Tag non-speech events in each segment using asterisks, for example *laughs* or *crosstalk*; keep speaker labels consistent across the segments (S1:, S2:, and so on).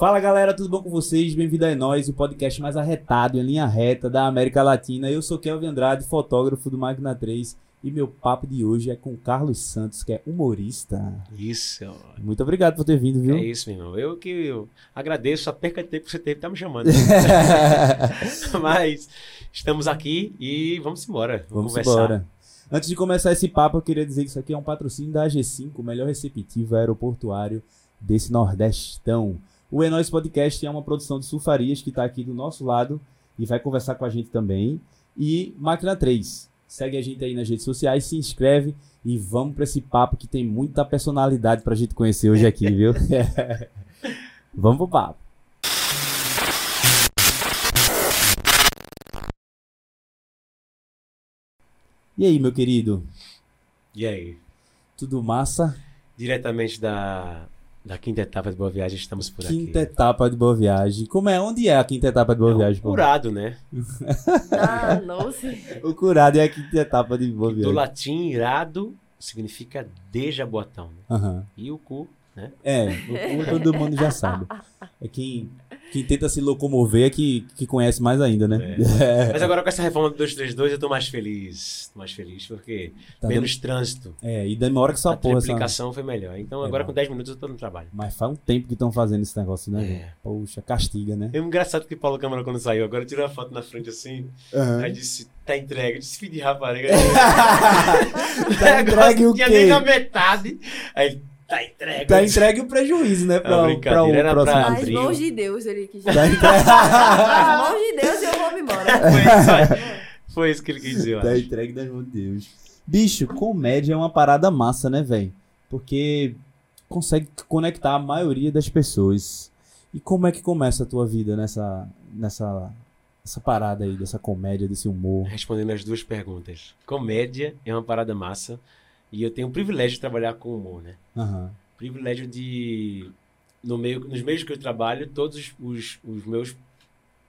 S1: Fala galera, tudo bom com vocês? Bem-vindo a nós, o podcast mais arretado em linha reta da América Latina. Eu sou Kelvin Andrade, fotógrafo do Máquina 3 e meu papo de hoje é com Carlos Santos, que é humorista.
S2: Isso.
S1: Muito obrigado por ter vindo, viu?
S2: É isso, meu irmão. Eu que eu agradeço a perca de tempo que você teve, tá me chamando. *laughs* Mas estamos aqui e vamos embora.
S1: Vamos
S2: conversar.
S1: embora. Antes de começar esse papo, eu queria dizer que isso aqui é um patrocínio da AG5, o melhor receptivo aeroportuário desse Nordestão. O Enóis Podcast é uma produção de Sulfarias que está aqui do nosso lado e vai conversar com a gente também. E Máquina 3. Segue a gente aí nas redes sociais, se inscreve e vamos para esse papo que tem muita personalidade pra gente conhecer hoje aqui, viu? *laughs* vamos pro papo. E aí, meu querido?
S2: E aí?
S1: Tudo massa?
S2: Diretamente da, da quinta etapa de Boa Viagem, estamos por
S1: Quinta
S2: aqui.
S1: etapa de Boa Viagem. Como é? Onde é a quinta etapa de Boa
S2: É
S1: Viagem? pô?
S2: curado, né? *laughs*
S3: Ah, noce. *laughs*
S1: O curado é a quinta etapa de Boa
S2: Do
S1: Viagem.
S2: latim, irado significa de jabotão. Né?
S1: Aham.
S2: E o cu, né?
S1: É, o, o- todo mundo já sabe. É quem, quem tenta se locomover é que, que conhece mais ainda, né? *laughs*
S2: Mas agora com essa reforma do 232 eu tô mais feliz. Tô mais feliz porque
S1: Tá
S2: menos trânsito.
S1: dando- É, e demora que essa
S2: a
S1: porra. Essa...
S2: triplicação foi melhor. Então agora
S1: É,
S2: com 10 minutos eu tô no trabalho.
S1: Mas faz um tempo que estão fazendo esse negócio, né?
S2: É.
S1: Poxa, castiga, né?
S2: É engraçado que Paulo Câmara, quando saiu, agora tirou a foto na frente assim.
S1: Aham.
S2: Aí disse, tá entregue. Eu disse, filho de rapariga. *laughs*
S1: Tá *laughs* entregue o
S2: Tinha
S1: quê?
S2: nem na metade. Aí, tá entregue.
S1: Tá entregue o prejuízo, né? Pra,
S2: É uma
S1: pra o
S2: era
S1: próximo.
S2: pra-
S3: Nas mãos de Deus ele quis
S1: Tá
S3: dizer. *laughs*
S1: entregue...
S3: Nas mãos de Deus eu vou me embora. *laughs*
S2: Foi isso. Foi isso que ele quis dizer,
S1: Tá
S2: acho.
S1: entregue das mãos de Deus. Bicho, comédia é uma parada massa, né, velho? Porque consegue conectar a maioria das pessoas. E como é que começa a tua vida nessa, nessa, essa parada aí, dessa comédia, desse humor?
S2: Respondendo as duas perguntas. Comédia é uma parada massa. E eu tenho o privilégio de trabalhar com humor, né?
S1: Aham.
S2: privilégio de no meio nos meios que eu trabalho todos os, os meus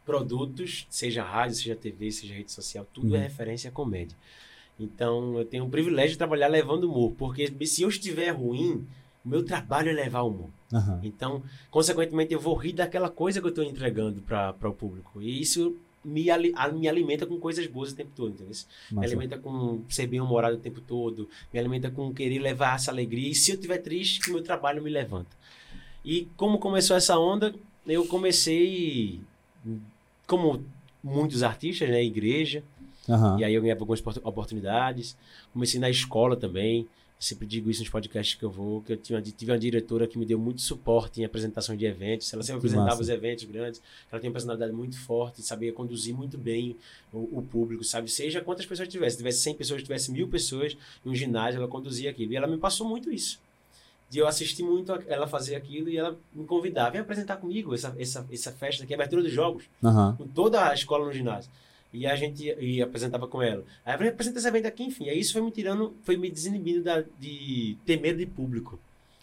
S2: produtos seja rádio seja TV seja rede social tudo é
S1: Uhum.
S2: referência à comédia então eu tenho o privilégio de trabalhar levando humor porque se eu estiver ruim o meu trabalho é levar humor
S1: Aham.
S2: então consequentemente eu vou rir daquela coisa que eu estou entregando para o público e isso me, a- me alimenta com coisas boas o tempo todo entendeu? me alimenta com ser bem humorado o tempo todo, me alimenta com querer levar essa alegria. E se eu estiver triste, que meu trabalho me levanta. E como começou essa onda, eu comecei, como muitos artistas, né, igreja,
S1: Aham.
S2: e aí eu ganhei algumas opor- oportunidades. Comecei na escola também. Sempre digo isso nos podcasts que eu vou, que eu tinha, tive uma diretora que me deu muito suporte em apresentação de eventos. Ela sempre
S1: Que
S2: apresentava
S1: massa.
S2: os eventos grandes. Ela tem uma personalidade muito forte, sabia conduzir muito bem o, o público, sabe? Seja quantas pessoas tivesse. Se tivesse 100 pessoas, tivesse mil pessoas em um ginásio, ela conduzia aquilo. E ela me passou muito isso. De eu assistir muito ela fazer aquilo e ela me convidava, vem apresentar comigo essa, essa, essa festa aqui, abertura dos jogos
S1: Aham.
S2: com toda a escola no ginásio. E a gente ia apresentava com ela. Aí eu apresenta esse evento aqui, enfim. Aí isso foi me tirando, foi me desinibindo da, de ter medo de público.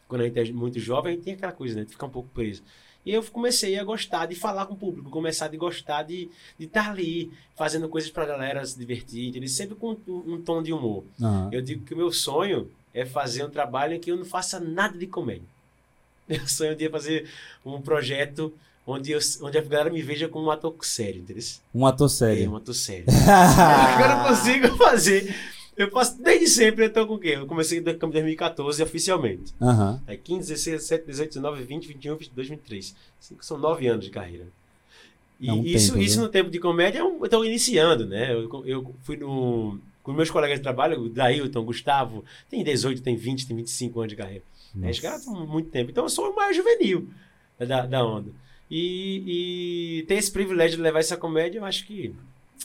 S2: Quando a gente é muito jovem, a gente tem aquela coisa, né? De ficar um pouco preso. E eu comecei a gostar de falar com o público, começar a gostar de estar ali, fazendo coisas pra galera se divertir, entendeu? Sempre com um, um tom de humor.
S1: Aham.
S2: Eu digo que o meu sonho é fazer um trabalho em que eu não faça nada de comédia. *laughs* Meu sonho é fazer um projeto onde, eu, onde a galera me veja como um ator sério, entendeu?
S1: Um ator
S2: É,
S1: sério.
S2: um ator sério. *laughs* Agora eu consigo fazer. Eu faço desde sempre, eu tô com o quê? Eu comecei em 2014 oficialmente.
S1: Aham.
S2: Aí 15, 16, 17, 18, 19, 20, 21, 22, 23. Cinco- São nove anos de carreira. E
S1: É um
S2: isso,
S1: tempo,
S2: isso
S1: viu?
S2: no tempo de comédia, eu estou iniciando, né? Eu, eu fui no. Com meus colegas de trabalho, o Dailton, Gustavo, tem 18, tem 20, tem 25 anos de carreira. Né? Os caras estão muito tempo. Então eu sou o mais juvenil da, da onda. E, e ter esse privilégio de levar essa comédia, eu acho que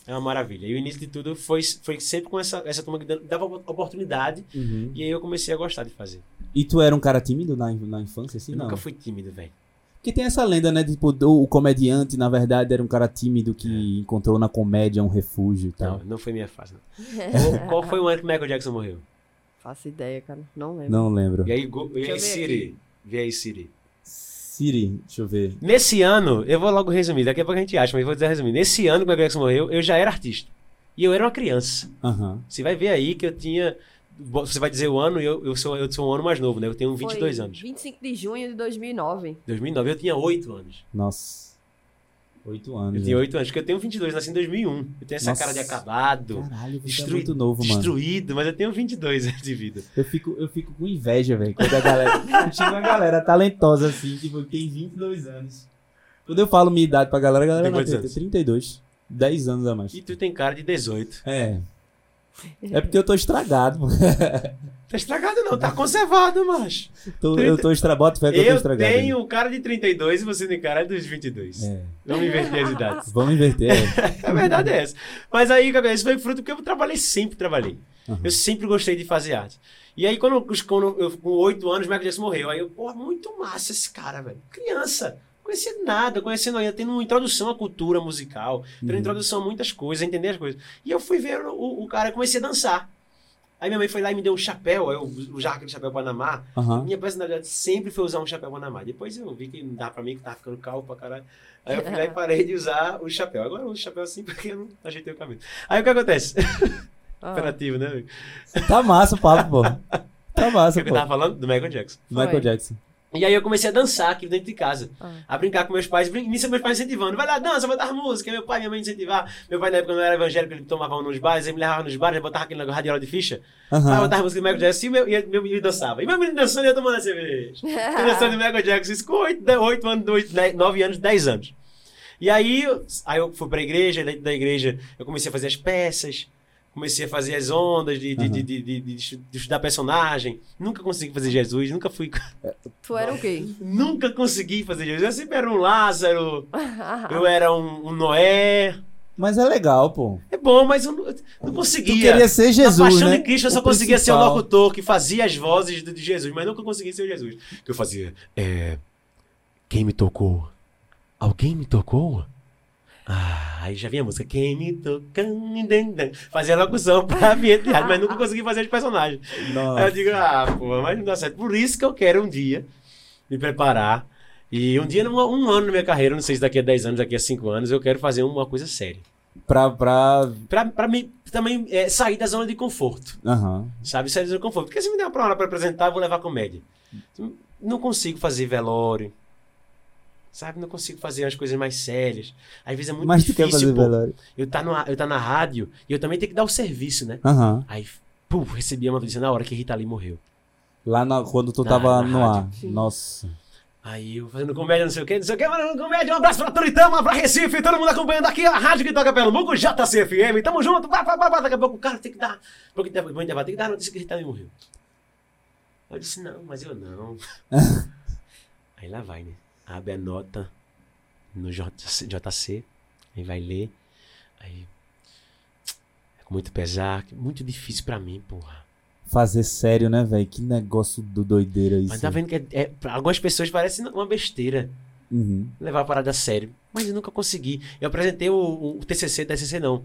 S2: é uma maravilha. E o início de tudo foi, foi sempre com essa, essa turma que dava- oportunidade.
S1: Uhum.
S2: E aí eu comecei a gostar de fazer.
S1: E tu era um cara tímido na, na infância, assim?
S2: Eu
S1: não.
S2: nunca fui tímido, velho.
S1: Porque tem essa lenda, né? Tipo, do- o comediante, na verdade, era um cara tímido que encontrou na comédia um refúgio e
S2: Não,
S1: tal.
S2: não foi minha fase. Não. *laughs* Qual, qual foi o ano que o Michael Jackson morreu?
S3: Faço ideia, cara. Não lembro.
S1: Não lembro.
S2: E aí, go- e aí Siri? Vê aí, Siri.
S1: Siri, deixa eu ver.
S2: Nesse ano, eu vou logo resumir, daqui a pouco a gente acha, mas eu vou dizer resumir. Nesse ano que o Michael Jackson morreu, eu já era artista. E eu era uma criança.
S1: Aham.
S2: Você vai ver aí que eu tinha Você vai dizer o ano e eu, eu, sou, eu sou um ano mais novo, né? Eu tenho 22
S3: Foi
S2: anos.
S3: 25 de junho de 2009.
S2: 2009 eu tinha 8 anos.
S1: Nossa. Oito anos.
S2: Eu tinha
S1: né?
S2: 8 anos, porque eu tenho 22, nasci em 2001. Eu tenho essa
S1: Nossa.
S2: cara de acabado,
S1: Caralho, você é muito novo, mano.
S2: destruído, mas eu tenho 22 anos de vida.
S1: Eu fico, eu fico com inveja, velho. Quando a galera. *laughs* Chega uma galera talentosa assim, tipo, tem 22 anos. Quando eu falo minha idade pra galera, a galera
S2: Tem
S1: não
S2: anos?
S1: 32. 10 anos a mais.
S2: E tu tem cara de 18.
S1: É. É porque eu tô estragado, pô. *laughs*
S2: Tá estragado não, tá conservado, macho.
S1: Tô- eu tô estragado. Bota fé que eu tô
S2: Eu
S1: estragado.
S2: tenho cara de 32 e você tem cara dos 22.
S1: É.
S2: Vamos inverter as idades.
S1: Vamos inverter. é. *laughs*
S2: A verdade é essa. Mas aí, cara, isso foi fruto porque eu trabalhei, sempre trabalhei.
S1: Uhum.
S2: Eu sempre gostei de fazer arte. E aí, quando, eu- quando eu, com 8 anos, o Michael Jackson morreu. Aí eu, pô, muito massa esse cara, velho. Criança. Não conhecia nada, conhecendo ainda, tendo uma introdução à cultura musical, tendo
S1: Uhum.
S2: introdução a muitas coisas, a entender as coisas. E eu fui ver o, o cara, comecei a dançar. Aí minha mãe foi lá e me deu um chapéu, eu usava aquele chapéu Panamá.
S1: Aham.
S2: Minha personalidade sempre foi usar um chapéu Panamá. Depois eu vi que não dá pra mim, que tava ficando calvo pra caralho. Aí eu fui lá e *laughs* parei de usar o chapéu. Agora eu uso o chapéu assim porque eu não ajeitei o cabelo. Aí o que acontece?
S3: Ah,
S2: Operativo, né? amigo?
S1: Tá massa o papo, pô. Tá
S2: O
S1: massa,
S2: que eu
S1: pô.
S2: tava falando? Do Michael Jackson.
S1: Michael
S3: Foi.
S1: Jackson.
S2: E aí eu comecei a dançar aqui dentro de casa.
S3: ah.
S2: A brincar com meus pais. Brin- Nisso meus pais incentivando. Vai lá, dança, vai dar música. Meu pai e minha mãe incentivar. Meu pai na época não era evangélico, ele tomava nos bares, ele me levava nos bares, ele botava aquele negócio radiola de ficha. Eu
S1: Aham.
S2: botava música do Michael Jackson e meu, e meu menino dançava. E meu menino dançando e eu tomando a cerveja. *laughs* Fui dançando de Michael Jackson, isso com 8, 8 anos, 8, 9 anos, 10 anos. E aí, eu- aí eu fui pra igreja, dentro da igreja eu comecei a fazer as peças, comecei a fazer as ondas de, de,
S1: Aham.
S2: de, de, de- de estu- de estudar personagem. Nunca consegui fazer Jesus, nunca fui.
S3: Tu era o quê?
S2: Nunca consegui fazer Jesus. Eu sempre era um Lázaro, *laughs* eu era um, um Noé.
S1: Mas é legal, pô.
S2: É bom, mas eu não, eu não
S1: Tu
S2: conseguia.
S1: queria ser
S2: Na
S1: Jesus,
S2: Paixão
S1: né?
S2: de Cristo eu só
S1: O
S2: conseguia ser o
S1: principal.
S2: locutor que fazia as vozes de de Jesus, mas nunca conseguia ser o Jesus. Que eu fazia, é... Quem me tocou? Alguém me tocou? Ah, aí já vinha a música. Quem me tocando? Fazia locução pra *laughs* de rádio, mas nunca consegui fazer os personagens. Aí eu
S1: Nossa.
S2: digo, ah, pô, mas não dá certo. Por isso que eu quero um dia me preparar. E um dia, num- um ano na minha carreira, não sei se daqui a 10 anos, daqui a 5 anos, eu quero fazer uma coisa séria.
S1: Pra. pra...
S2: Pra, pra mim também é, sair da zona de conforto.
S1: Aham.
S2: Sabe? Sair da zona de conforto. Porque se me der uma palavra pra apresentar, eu vou levar comédia. Não consigo fazer velório. Sabe? Não consigo fazer as coisas mais sérias. Às vezes é muito
S1: Mas tu quer
S2: difícil,
S1: fazer
S2: pô.
S1: velório.
S2: Eu tá, no, eu tá na rádio e eu também tenho que dar o serviço, né?
S1: Aham.
S2: Aí, pum, recebi uma notícia na hora que Rita Lee morreu.
S1: Lá na- quando tu
S2: Na-
S1: tava
S2: na
S1: no
S2: rádio.
S1: ar.
S3: Sim.
S1: Nossa.
S2: Aí eu fazendo comédia, não sei o que, não sei o que, mas comédia, um abraço pra Toritama, pra Recife, todo mundo acompanhando aqui a rádio que toca pelo Mugo JCFM, tamo junto, pá, pá, pá, pá, daqui a pouco o cara tem que dar, porque tem que dar, tem que dar notícia que Rita Lee morreu. Eu disse, não, mas eu não. *laughs* aí lá vai, né? Abre a nota no JC, JC aí vai ler, aí é com muito pesar, muito difícil pra mim, porra.
S1: Fazer sério, né, velho? Que negócio do doideira isso.
S2: Mas tá vendo que é, é- pra algumas pessoas parece uma besteira.
S1: Uhum.
S2: levar a parada a sério. Mas eu nunca consegui. Eu apresentei o, o TCC, TCC não.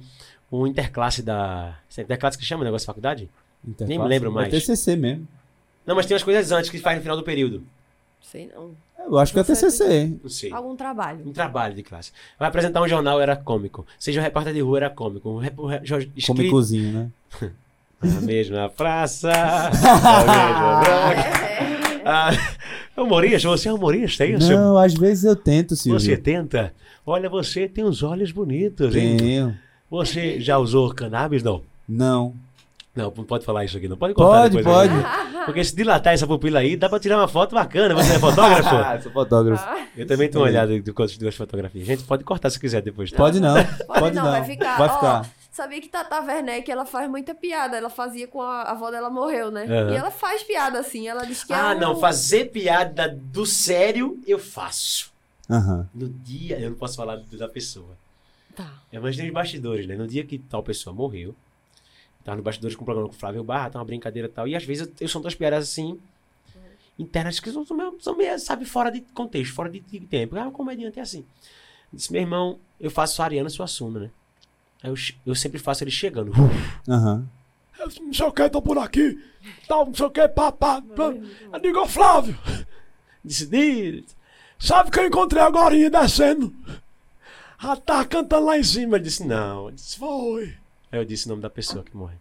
S2: O Interclasse da... é Interclasse que chama o negócio de faculdade?
S1: Interface.
S2: Nem me lembro
S1: É
S2: mais.
S1: TCC mesmo.
S2: Não, mas tem umas coisas antes que faz no final do período.
S3: Sei não.
S1: Eu acho que é
S3: sei.
S1: TCC.
S2: Não sei.
S3: Algum trabalho.
S2: Um trabalho de classe. Vai apresentar um jornal, era cômico. Seja um repórter de rua, era cômico. Um rep... um escrito...
S1: Comicozinho, né? *laughs*
S2: Na mesma praça. *laughs* na mesma praça. Ah, humorista? Você é humorista, é isso?
S1: Não, às vezes eu tento,
S2: Você
S1: Silvio.
S2: tenta? Olha, você tem uns olhos bonitos, hein?
S1: Tenho.
S2: Você já usou cannabis, não?
S1: Não.
S2: Não, não pode falar isso aqui, não pode contar
S1: Pode,
S2: depois,
S1: pode.
S2: né? Porque se dilatar essa pupila aí, dá pra tirar uma foto bacana. Você é fotógrafo?
S1: Ah, *laughs* sou fotógrafo.
S3: Ah,
S2: Eu também tô uma olhada de quantas duas fotografias. Gente, pode cortar se quiser depois. Tá?
S1: Pode não. Pode,
S3: não,
S1: não.
S3: vai ficar.
S1: Vai
S3: Ó,
S1: ficar.
S3: Sabia que Tata Werneck, ela faz muita piada. Ela fazia com a, a avó dela morreu, né?
S2: Aham.
S3: E ela faz piada assim. Ela diz que
S2: Ah,
S3: é um...
S2: não, fazer piada do sério eu faço.
S1: Aham.
S2: No dia, eu não posso falar do- da pessoa.
S3: Tá.
S2: É mais nos bastidores, né? No dia que tal pessoa morreu, tava no bastidores com o programa com o Flávio Barra, tá uma brincadeira e tal. E às vezes eu, eu sou das piadas assim, internas, que são, são meio, são meio, sabe, fora de contexto, fora de, de tempo. Ah, um comediante é assim. Eu disse, meu irmão, eu faço Ariana Suassuna, né? Aí eu, eu sempre faço ele chegando.
S1: Aham.
S4: Eu não sei o que, tô por aqui. Tal, não sei o que, pá, pá, pá. Eu digo, Flávio,
S2: Disse, "Diz."
S4: sabe que eu encontrei agora descendo?
S2: ah, tá cantando lá em cima. Ele disse, não. Eu disse,
S4: Foi.
S2: Aí eu disse o nome da pessoa que morreu.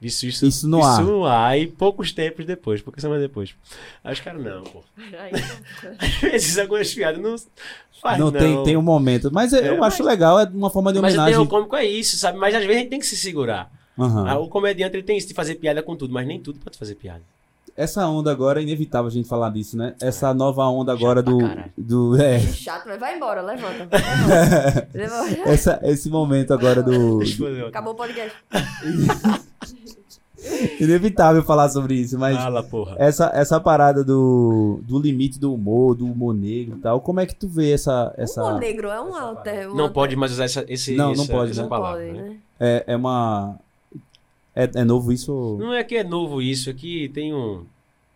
S2: Isso, isso,
S1: Isso no ar.
S2: Isso no ar. E poucos tempos depois, poucas semanas depois. Aí os caras, não, pô. *laughs* Às vezes algumas piadas não faz,
S1: não,
S2: não.
S1: Tem, tem um momento. Mas eu,
S2: É,
S1: eu
S2: mas-
S1: acho legal, é uma forma de
S2: Mas o
S1: homenagem.
S2: cômico é isso, sabe? Mas às vezes a gente tem que se segurar. Ah, O comediante ele tem isso de fazer piada com tudo, mas nem tudo pode fazer piada.
S1: Essa onda agora é inevitável a gente falar disso, né? Essa nova onda agora
S2: pra
S1: do. do é,
S3: chato, mas vai embora, levanta. *laughs*
S1: Essa, esse momento agora do.
S3: Acabou o podcast. *laughs*
S1: Inevitável falar sobre isso, mas.
S2: Fala, porra.
S1: Essa, essa parada do, do limite do humor, do humor negro e tal, como é que tu vê essa. essa
S3: Humor negro é um alter.
S2: Não pode mais usar essa, esse,
S1: Não, não
S2: essa,
S1: pode,
S2: essa
S1: né?
S3: Não
S2: palavra.
S3: pode,
S2: né?
S3: né?
S1: é, é uma. É, é novo isso?
S2: Não é que é novo isso, é que tem um,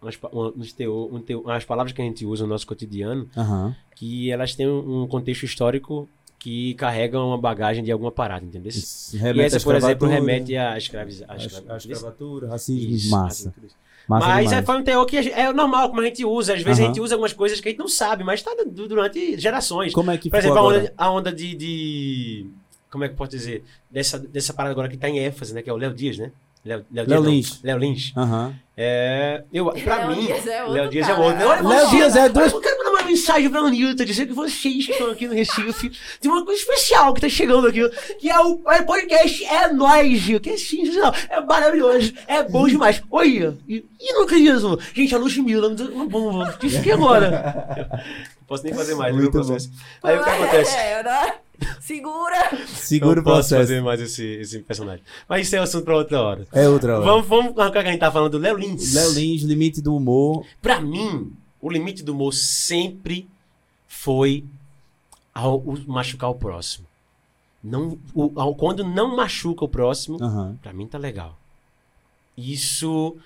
S2: umas, um, uns teo, um teo, umas palavras que a gente usa no nosso cotidiano
S1: Aham.
S2: que elas têm um contexto histórico que carregam uma bagagem de alguma parada, entendeu?
S1: Isso
S2: E essa, por exemplo, remete à à
S1: escravatura, racismo,
S2: Isso,
S1: massa.
S2: isso.
S1: Massa
S2: mas é,
S1: demais.
S2: foi um teor que a é normal, como a gente usa. Às vezes a
S1: Aham.
S2: gente usa algumas coisas que a gente não sabe, mas está durante gerações.
S1: Como é que
S2: Por exemplo, a onda, a onda de, de- Como é que eu posso dizer? Dessa, dessa parada agora que está em ênfase, né? Que é o Léo Dias, né? Léo, Léo,
S1: Léo
S2: não.
S1: Lins.
S2: Léo Lins.
S1: Aham.
S2: É, eu, pra
S3: Léo
S2: mim,
S3: Dias é outro
S2: Léo Dias é outro.
S1: Léo Dias é dois-
S2: Eu quero mandar uma mensagem pra Nilton, dizer que vocês que estão aqui no Recife tem uma coisa especial que tá chegando aqui, que é o é podcast É Nóis, que é sensacional, é maravilhoso, é bom demais. Olha, e, e não acredito, gente, a Ludmilla, não bom, vamos, isso aqui agora. *laughs* Não posso nem fazer mais,
S1: Muito
S2: não processo. Aí o que acontece?
S3: É, né? Segura.
S1: Segura
S2: não
S1: o
S2: posso
S1: processo.
S2: fazer mais esse, esse personagem. Mas isso é assunto pra outra hora.
S1: É outra hora.
S2: Vamos, vamos arrancar que a gente tá falando do Léo Lins.
S1: Léo Lins, limite do humor.
S2: Pra mim, o limite do humor sempre foi ao, o machucar o próximo. Não, o- ao- quando não machuca o próximo,
S1: Aham.
S2: pra mim tá legal. Isso,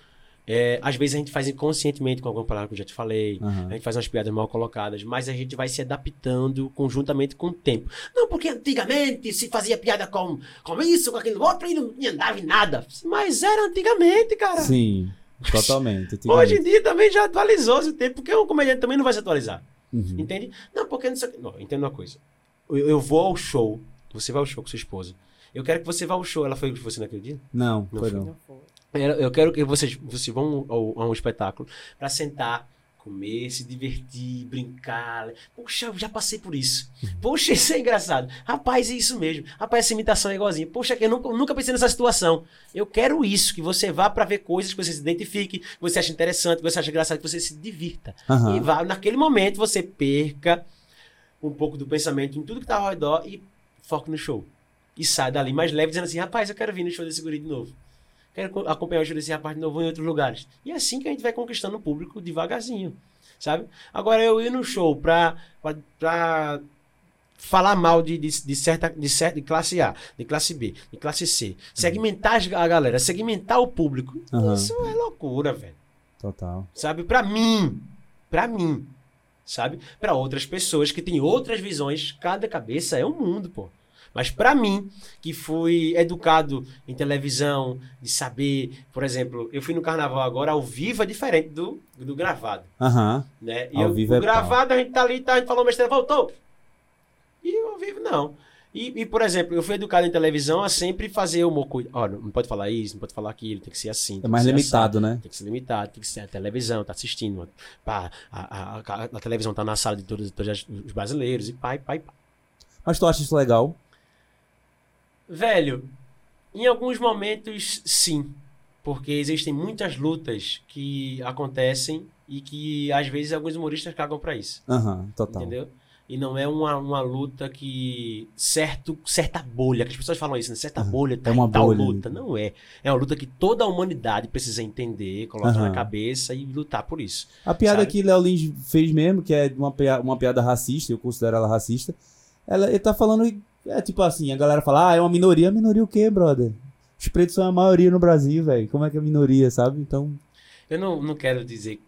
S2: é, às vezes a gente faz inconscientemente com alguma palavra que eu já te falei.
S1: Aham.
S2: A gente faz umas piadas mal colocadas, mas a gente vai se adaptando conjuntamente com o tempo. Não, porque antigamente se fazia piada com, com isso, com aquilo outro, e não andava em nada. Mas era antigamente, cara.
S1: Sim, totalmente.
S2: Hoje em dia também já atualizou esse tempo, porque um comediante também não vai se atualizar.
S1: Uhum.
S2: Entende? Não, porque não sei o quê. Não, entenda uma coisa. Eu, eu vou ao show, você vai ao show com sua esposa. Eu quero que você vá ao show. Ela foi com você naquele dia?
S1: Não,
S2: Não
S1: foi
S2: foi.
S1: não.
S3: Não foi.
S2: Eu quero que vocês, vocês vão ao, a um espetáculo pra sentar, comer, se divertir, brincar. Poxa, eu já passei por isso. Poxa, isso é engraçado. Rapaz, é isso mesmo. Rapaz, essa imitação é igualzinha. Poxa, eu nunca, nunca pensei nessa situação. Eu quero isso, que você vá pra ver coisas que você se identifique, que você acha interessante, que você acha engraçado, que você se divirta.
S1: Aham.
S2: E vá, naquele momento você perca um pouco do pensamento em tudo que tá ao redor e foque no show. E sai dali mais leve, dizendo assim: rapaz, eu quero vir no show desse guri de novo. Quero co- acompanhar o desse rapaz de novo em outros lugares. E é assim que a gente vai conquistando o público devagarzinho, sabe? Agora, eu ir no show pra, pra, pra falar mal de, de, de certa, de certa de classe A, de classe B, de classe C, segmentar as- a galera, segmentar o público,
S1: Aham.
S2: isso é loucura, velho
S1: Total.
S2: sabe? Pra mim, pra mim, sabe? Pra outras pessoas que têm outras visões, cada cabeça é um mundo, pô. Mas pra mim, que fui educado em televisão, de saber, por exemplo, eu fui no carnaval agora, ao vivo é diferente do, do gravado,
S1: Aham.
S2: né? E
S1: Ao
S2: eu-
S1: vivo
S2: o
S1: é
S2: gravado a gente tá ali, tá, a gente falou besteira, voltou. E ao vivo não. E, e, por exemplo, eu fui educado em televisão a sempre fazer o humor. Olha, não pode falar isso, não pode falar aquilo, tem que ser assim.
S1: É mais limitado, né?
S2: tem que ser limitado, tem que ser a televisão, tá assistindo. Pá, a, a, a, a televisão tá na sala de todos, todos os brasileiros e pai, pai, pai.
S1: Mas tu acha isso legal?
S2: Velho, em alguns momentos, sim. Porque existem muitas lutas que acontecem e que às vezes alguns humoristas cagam pra isso.
S1: Aham, total.
S2: Entendeu? E não é uma, uma luta que. Certo, certa bolha, que as pessoas falam isso, né? Certa
S1: Aham.
S2: bolha tá
S1: É uma
S2: tal
S1: bolha,
S2: luta. Não é. É uma luta que toda a humanidade precisa entender, colocar
S1: Aham.
S2: na cabeça e lutar por isso.
S1: A piada
S2: Sabe?
S1: que Léo Lins fez mesmo, que é uma, uma piada racista, eu considero ela racista, ela, ele tá falando, é tipo assim, a galera fala, ah, é uma minoria. Minoria o quê, brother? Os pretos são a maioria no Brasil, velho. Como é que é minoria, sabe? Então,
S2: Eu não, não quero dizer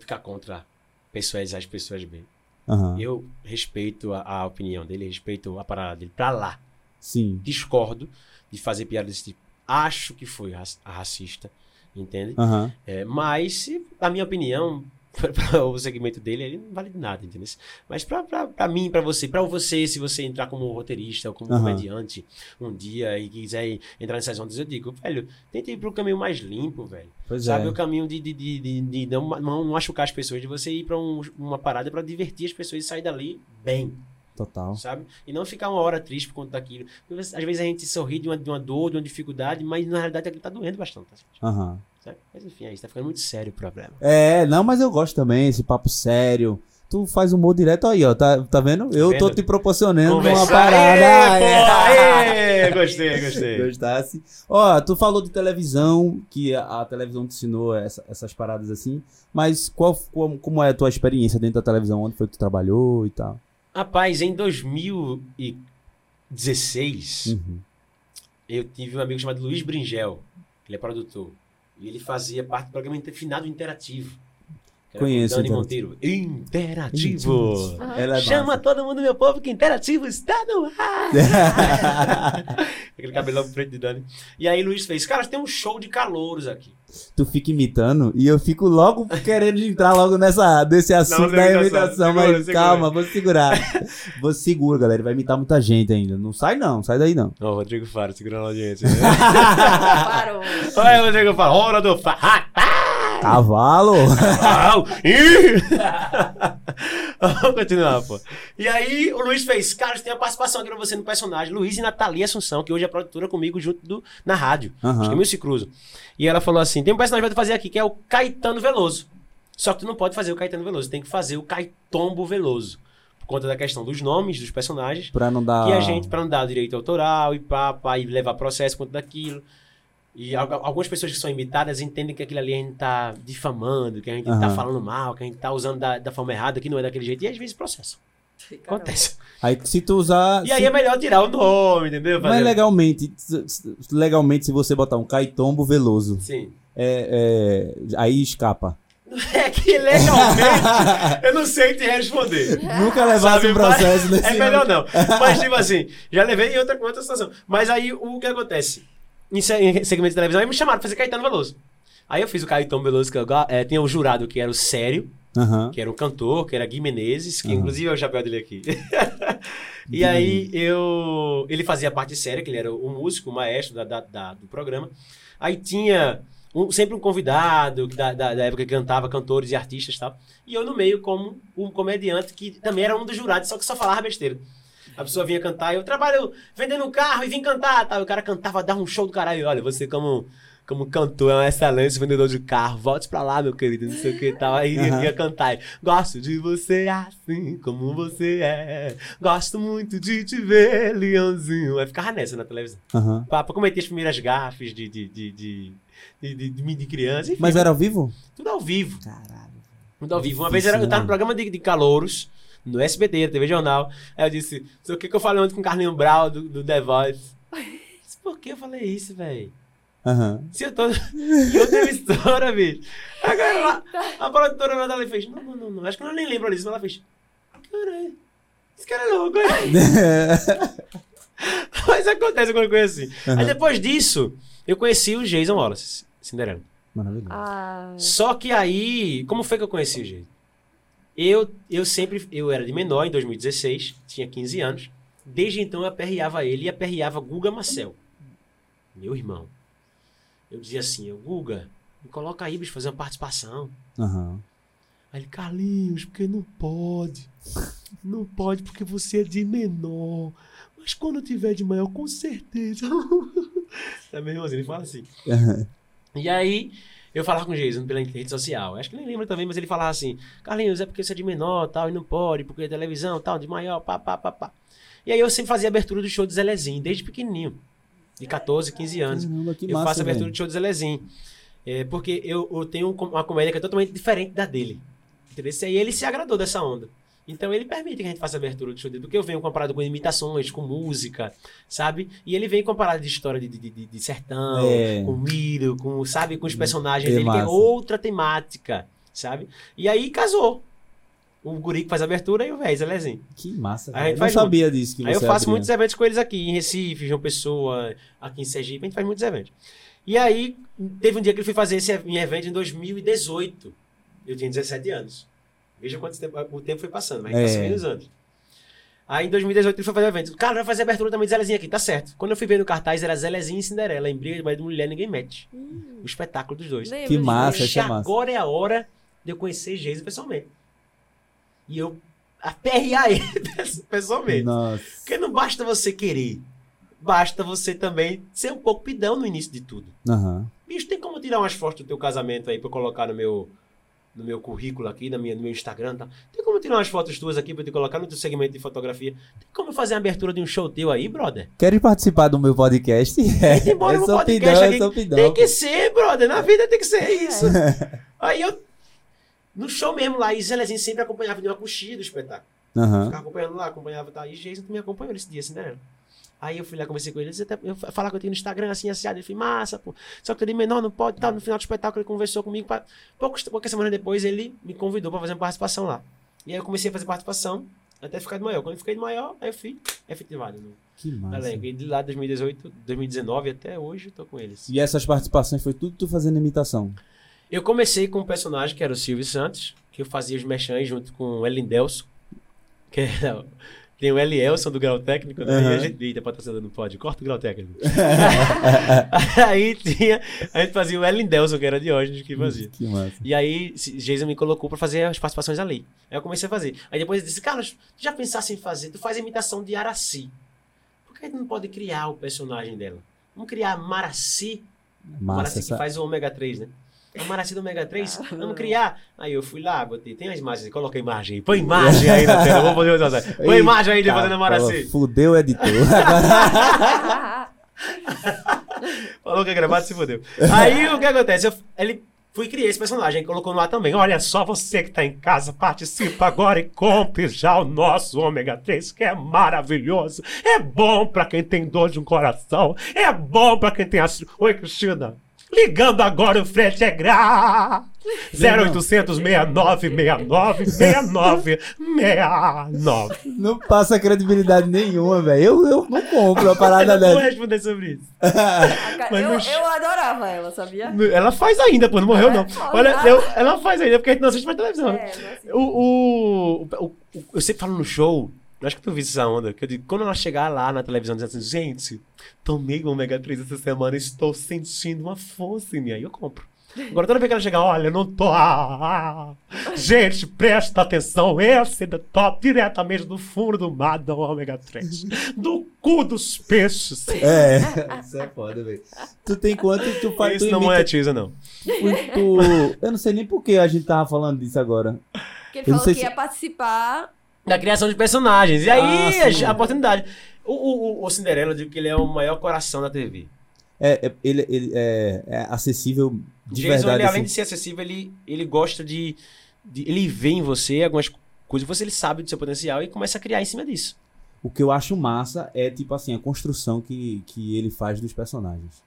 S2: ficar contra pessoas A e pessoas B.
S1: aham,
S2: Eu respeito a, a opinião dele, respeito a parada dele pra lá.
S1: sim.
S2: Discordo de fazer piada desse tipo. Acho que foi raci- racista, entende?
S1: Aham,
S2: É, mas, na minha opinião, *laughs* para o segmento dele, ele não vale de nada, entendeu? Mas pra mim, pra você, pra você, se você entrar como roteirista ou como
S1: Aham.
S2: comediante um dia e quiser entrar nessas ondas, eu digo, velho, tenta ir pro caminho mais limpo, velho.
S1: Pois
S2: Sabe,
S1: é.
S2: o caminho de, de, de, de, de não, não machucar as pessoas, de você ir pra um- uma parada pra divertir as pessoas e sair dali bem,
S1: Total.
S2: sabe? E não ficar uma hora triste por conta daquilo. Porque, às vezes a gente sorri de uma, de uma dor, de uma dificuldade, mas na realidade aquilo tá doendo bastante. Assim,
S1: Aham.
S2: Sabe? Mas enfim, aí tá ficando muito sério o problema.
S1: É, não, mas eu gosto também, esse papo sério. Tu faz humor direto aí, ó. Tá, tá vendo? Eu tô
S2: vendo?
S1: te proporcionando uma parada.
S2: Aê,
S1: É.
S2: pô, aê, gostei, gostei.
S1: Gostasse. Ó, tu falou de televisão, que a, a televisão te ensinou essa- essas paradas assim. Mas qual, como, como é a tua experiência dentro da televisão? Onde foi que tu trabalhou e tal?
S2: Rapaz, em 2016,
S1: Uhum.
S2: eu tive um amigo chamado Luiz Bringel. Ele é produtor. E ele fazia parte do programa Finado Interativo.
S1: Conheço
S2: Dani
S1: o
S2: Monteiro. Interativo.
S1: É
S2: Chama
S1: massa.
S2: todo mundo, meu povo, que Interativo está no ar. *laughs* Aquele cabelão preto de Dani. E aí Luiz fez, cara, tem um show de calouros aqui.
S1: Tu fica imitando e eu fico logo querendo entrar logo nessa, nesse assunto
S2: Não,
S1: da
S2: imitação.
S1: imitação,
S2: Segura,
S1: mas
S2: segura.
S1: calma, vou segurar. vou segura, galera. Ele vai imitar muita gente ainda. Não sai não, sai daí não.
S2: Ó, o Rodrigo Faro, segurando a audiência.
S3: Parou.
S2: Olha o Rodrigo Faro, hora do Faro.
S1: Cavalo!
S2: Ih! *laughs* Vamos continuar, pô. E aí o Luiz fez, cara, tem a participação aqui pra você no personagem. Luiz e Natalia Assunção, que hoje é produtora comigo junto do, na rádio.
S1: Aham.
S2: Os caminhos se cruzam. E ela falou assim: tem um personagem pra tu fazer aqui, que é o Caetano Veloso. Só que tu não pode fazer o Caetano Veloso, tem que fazer o Caetombo Veloso. Por conta da questão dos nomes dos personagens.
S1: Pra não dar.
S2: E a gente, pra não dar direito autoral e pá, pá, e levar processo por conta daquilo. E al- algumas pessoas que são imitadas entendem que aquilo ali a gente tá difamando, que a gente tá
S1: Aham.
S2: falando mal, que a gente tá usando da, da forma errada, que não é daquele jeito. E às vezes processam. Acontece.
S1: Aí se tu usar.
S2: E aí
S1: se-
S2: é melhor tirar o nome, entendeu?
S1: Mas
S2: Fazer-
S1: legalmente, s- s- legalmente, se você botar um Caitombo Veloso,
S2: Sim.
S1: é, é, aí escapa. *laughs*
S2: É que legalmente *laughs* eu não sei te responder.
S1: Nunca levasse um processo
S2: mas-
S1: desse.
S2: É melhor não. Mas, *laughs* tipo assim, já levei em outra, outra situação. Mas aí, o que acontece? Em, se- em segmento de televisão, aí me chamaram pra fazer Caetano Veloso. Aí eu fiz o Caetano Veloso, que eu, go- é, tinha o jurado que era o Sério,
S1: Aham.
S2: que era o cantor, que era Gui Menezes, que
S1: Aham.
S2: inclusive é o chapéu dele aqui. *laughs* e
S1: Gui
S2: aí eu. Ele fazia a parte séria, que ele era o músico, o maestro da, da- da- do programa. Aí tinha um- sempre um convidado da, da, da época que cantava, cantores e artistas e tal. E eu no meio como um comediante que também era um dos jurados, só que só falava besteira. A pessoa vinha cantar, eu trabalho vendendo carro e vim cantar, tal. E o cara cantava, dava um show do caralho. Olha, você como, como cantor, é um excelente vendedor de carro. Volte pra lá, meu querido, não sei o que e tal. Aí
S1: Aham.
S2: ia cantar. Gosto de você assim, como você é. Gosto muito de te ver, leãozinho. Aí ficava nessa na televisão.
S1: aham.
S2: Pra, pra cometer as primeiras gafes de, de, de, de, de, de, de, criança. Enfim,
S1: Mas era ao vivo?
S2: tudo ao vivo.
S1: Caralho.
S2: Tudo ao vivo. Uma vez era, eu tava
S1: né?
S2: no programa de, de calouros, no SBT, TV Jornal. Aí eu disse, o que que eu falei ontem com o Carlinho Brau do, do The Voice. *laughs* Disse, Por que eu falei isso, velho?
S1: Aham.
S2: Se eu tô *laughs* em outra emissora, bicho. Agora lá, a produtora lá dela fez, não, não, não, não, acho que eu nem lembro disso, mas ela fez, caralho, esse cara é louco, hein? *laughs* Mas acontece alguma coisa assim. Aí
S1: Aham.
S2: depois disso, eu conheci o Jason Wallace, Cinderela.
S1: Maravilhoso.
S3: Ah,
S2: Só que aí, como foi que eu conheci o Jason? Eu, eu sempre, eu era de menor em 2016, tinha 15 anos. Desde então eu aperreava ele e aperreava Guga Marcel, meu irmão. Eu dizia assim, eu, Guga, me coloca aí, bicho, fazer uma participação.
S1: Aham.
S2: Aí ele, Carlinhos, porque não pode. Não pode porque você é de menor. Mas quando eu tiver de maior, com certeza. é *laughs* meu irmãozinho, ele fala assim.
S1: Aham.
S2: E aí, eu falava com o Jason pela rede social. Acho que ele lembra também, mas ele falava assim: Carlinhos, é porque você é de menor tal, e não pode, porque é televisão tal, de maior, pá, pá, pá, pá. E aí eu sempre fazia abertura do show do Zelezinho, desde pequenininho, de 14, 15 anos.
S1: Caramba,
S2: eu
S1: massa,
S2: faço abertura
S1: velho.
S2: do show do Zelezinho. É, porque eu, eu tenho um uma comédia que é totalmente diferente da dele. Entendeu? E aí ele se agradou dessa onda. Então ele permite que a gente faça abertura do show dele, porque eu venho comparado com imitações, com música, sabe? E ele vem comparado de história de, de, de- de sertão,
S1: É.
S2: com milho, com, sabe, com os personagens
S1: É
S2: dele, que é outra temática, sabe? E aí casou. O guri que faz a abertura e o véi, Zelezinho.
S1: Que massa,
S2: A
S1: velho.
S2: gente
S1: Eu não sabia disso que
S2: Aí eu faço
S1: abria.
S2: muitos eventos com eles aqui, em Recife, João Pessoa, aqui em Sergipe, a gente faz muitos eventos. E aí, teve um dia que ele foi fazer esse em evento em 2018. Eu tinha 17 anos. Veja quanto tempo, o tempo foi passando, mas
S1: É.
S2: passou menos anos. Aí em 2018 ele foi fazer o evento. Cara, vai fazer abertura também de Zelezinha aqui, tá certo. Quando eu fui ver no cartaz, era Zelezinha e Cinderela. Em briga de marido e mulher, ninguém mete. O espetáculo dos dois.
S3: Lembro
S1: Que massa, é massa.
S2: agora é a hora de eu conhecer Geisa pessoalmente. E eu aperrear ele *laughs* pessoalmente.
S1: Nossa.
S2: Porque não basta você querer. Basta você também ser um pouco pidão no início de tudo.
S1: Aham.
S2: Bicho, tem como tirar umas fotos do teu casamento aí pra eu colocar no meu, no meu currículo aqui, na minha, no meu Instagram, tá? Tem como tirar umas fotos tuas aqui pra eu te colocar no teu segmento de fotografia? Tem como fazer uma abertura de um show teu aí, brother?
S1: Querem participar do meu podcast? É,
S2: Tem embora
S1: eu
S2: no podcast
S1: pidão,
S2: aqui.
S1: eu sou pidão.
S2: Tem que ser, brother. Na vida tem que ser
S3: É.
S2: isso. *laughs* Aí eu. No show mesmo lá, e Zelezinho sempre acompanhava de uma coxinha do espetáculo.
S1: Aham.
S2: Ficava acompanhando lá, acompanhava tá? E Jason me acompanhou nesse dia, Cinderela. Aí eu fui lá, conversei com ele, disse, até, eu falar que eu tenho no Instagram assim, assim, ele falou, massa, pô. Só que eu de menor, não pode, tal. No final do espetáculo ele conversou comigo, pra, poucos, poucas semanas depois ele me convidou pra fazer uma participação lá. E aí eu comecei a fazer participação, até ficar de maior. Quando eu fiquei de maior, aí eu fui efetivado no
S1: Que massa.
S2: elenco. E de lá, 2018, 2019 até hoje, eu tô com eles.
S1: E essas participações foi tudo tu fazendo imitação?
S2: Eu comecei com um personagem que era o Silvio Santos, que eu fazia os mechãs junto com o Elindelson, que era, tem o Elielson do grau técnico, né?
S1: Uhum.
S2: E a gente, eita, patrocinador não pode, corta o grau técnico. *laughs* aí tinha, a gente fazia o Elindelson, que era Diógenes que fazia.
S1: Que massa.
S2: E aí, Jason me colocou pra fazer as participações ali. Aí eu comecei a fazer. Aí depois ele disse, Carlos, tu já pensasse em fazer? Tu faz imitação de Araci. Por que a gente não pode criar o personagem dela? Vamos criar Maraci
S1: Massa
S2: Maraci que
S1: essa...
S2: faz o ômega 3, né? A Maraci do ômega 3, vamos criar. Aí eu fui lá, botei, tem as imagens, coloca a imagem aí, põe imagem aí na tela, vou fazer uma coisa. Põe imagem aí de fazendo a Maraci.
S1: pô, Fudeu o editor. *laughs*
S2: Falou que é gravado, se fodeu. Aí o que acontece? Eu, ele fui criar esse personagem, colocou no ar também. Olha só, você que tá em casa, participa agora e compre já o nosso ômega 3, que é maravilhoso. É bom pra quem tem dor de um coração. É bom pra quem tem as. Oi, Cristina. Ligando agora, o frete é grátis. 0800 69 69 69 69.
S1: não passa credibilidade nenhuma, velho. Eu, eu não compro a parada
S2: Eu não vou responder sobre isso. *laughs*
S3: eu,
S2: Mas no-
S3: eu adorava ela, sabia?
S2: Ela faz ainda, pô, não morreu
S3: É?
S2: não. Olha, eu- ela faz ainda, porque a gente não assiste mais televisão.
S3: É,
S2: O, o, o- o- eu sempre falo no show, eu acho que tu viu essa onda, que eu digo, quando ela chegar lá na televisão dizendo assim, gente, tomei o ômega 3 essa semana, estou sentindo uma força em mim, aí eu compro. Agora toda vez que ela chegar, olha, eu não tô. ah, ah. gente, presta atenção, esse é da top diretamente do fundo do mar do ômega 3. Do cu dos peixes.
S1: É, isso é foda, velho. Tu tem quanto tu faz?
S2: Isso
S1: tu
S2: não
S1: imita-
S2: monetiza, não.
S1: tu- Eu não sei nem por que a gente tava falando disso agora.
S3: Porque ele
S1: Eu
S3: falou que
S1: se-
S3: ia participar.
S2: Da criação de personagens. E aí,
S1: Ah,
S2: a oportunidade. O, o, o- Cinderela, eu digo que ele é o maior coração da TV.
S1: É, é- ele, ele é, é acessível de
S2: Jason,
S1: verdade.
S2: ele, além
S1: assim.
S2: de ser acessível, ele, ele gosta de, de- Ele vê em você algumas coisas, você ele sabe do seu potencial e começa a criar em cima disso.
S1: O que eu acho massa é, tipo assim, a construção que, que ele faz dos personagens.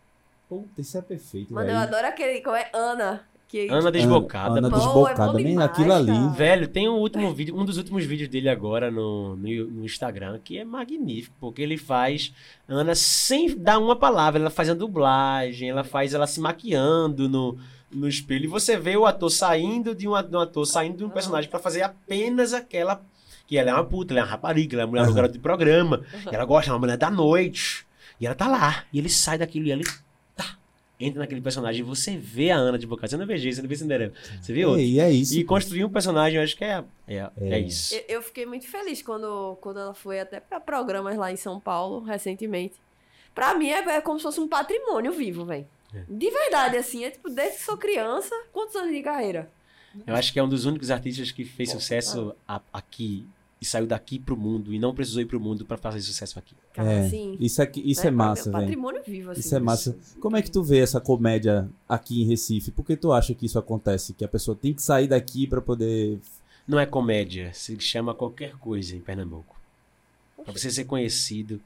S1: Puta, isso é perfeito,
S3: Mano, eu
S1: velho.
S3: adoro aquele. Como é? Ana. Que,
S2: Ana Desbocada.
S1: Ana
S3: Pô, é
S1: Desbocada,
S3: bom
S1: nem aquilo ali.
S2: Velho, tem um último vídeo, um dos últimos vídeos dele agora no, no, no Instagram, que é magnífico, porque ele faz Ana sem dar uma palavra, ela faz a dublagem, ela faz ela se maquiando no, no espelho, e você vê o ator saindo de um, de um ator, saindo de um personagem pra fazer apenas aquela. Que ela é uma puta, ela é uma rapariga, ela é uma mulher garota de programa, e ela gosta, é uma mulher da noite, e ela tá lá, e ele sai daquilo e ele entra naquele personagem, e você vê a Ana de Bocada, você não vê isso, você não vê Cinderela, você vê outro.
S1: E é isso.
S2: E construir um personagem, eu acho que é, é, é. isso.
S3: Eu, eu fiquei muito feliz quando, quando ela foi até pra programas lá em São Paulo, recentemente. Pra mim é, é como se fosse um patrimônio vivo, velho.
S2: É.
S3: De verdade, assim, é tipo, desde que sou criança, quantos anos de carreira?
S2: Eu acho que é um dos únicos artistas que fez sucesso a- aqui e saiu daqui pro mundo e não precisou ir pro mundo pra fazer sucesso aqui.
S3: Cara,
S1: É,
S3: assim.
S1: isso, aqui, isso
S3: né,
S1: é massa, velho.
S3: patrimônio vivo, assim.
S1: Isso é massa. Como é que tu vê essa comédia aqui em Recife? Por que tu acha que isso acontece? Que a pessoa tem que sair daqui pra poder.
S2: Não é comédia, se chama qualquer coisa em Pernambuco. Pra você ser conhecido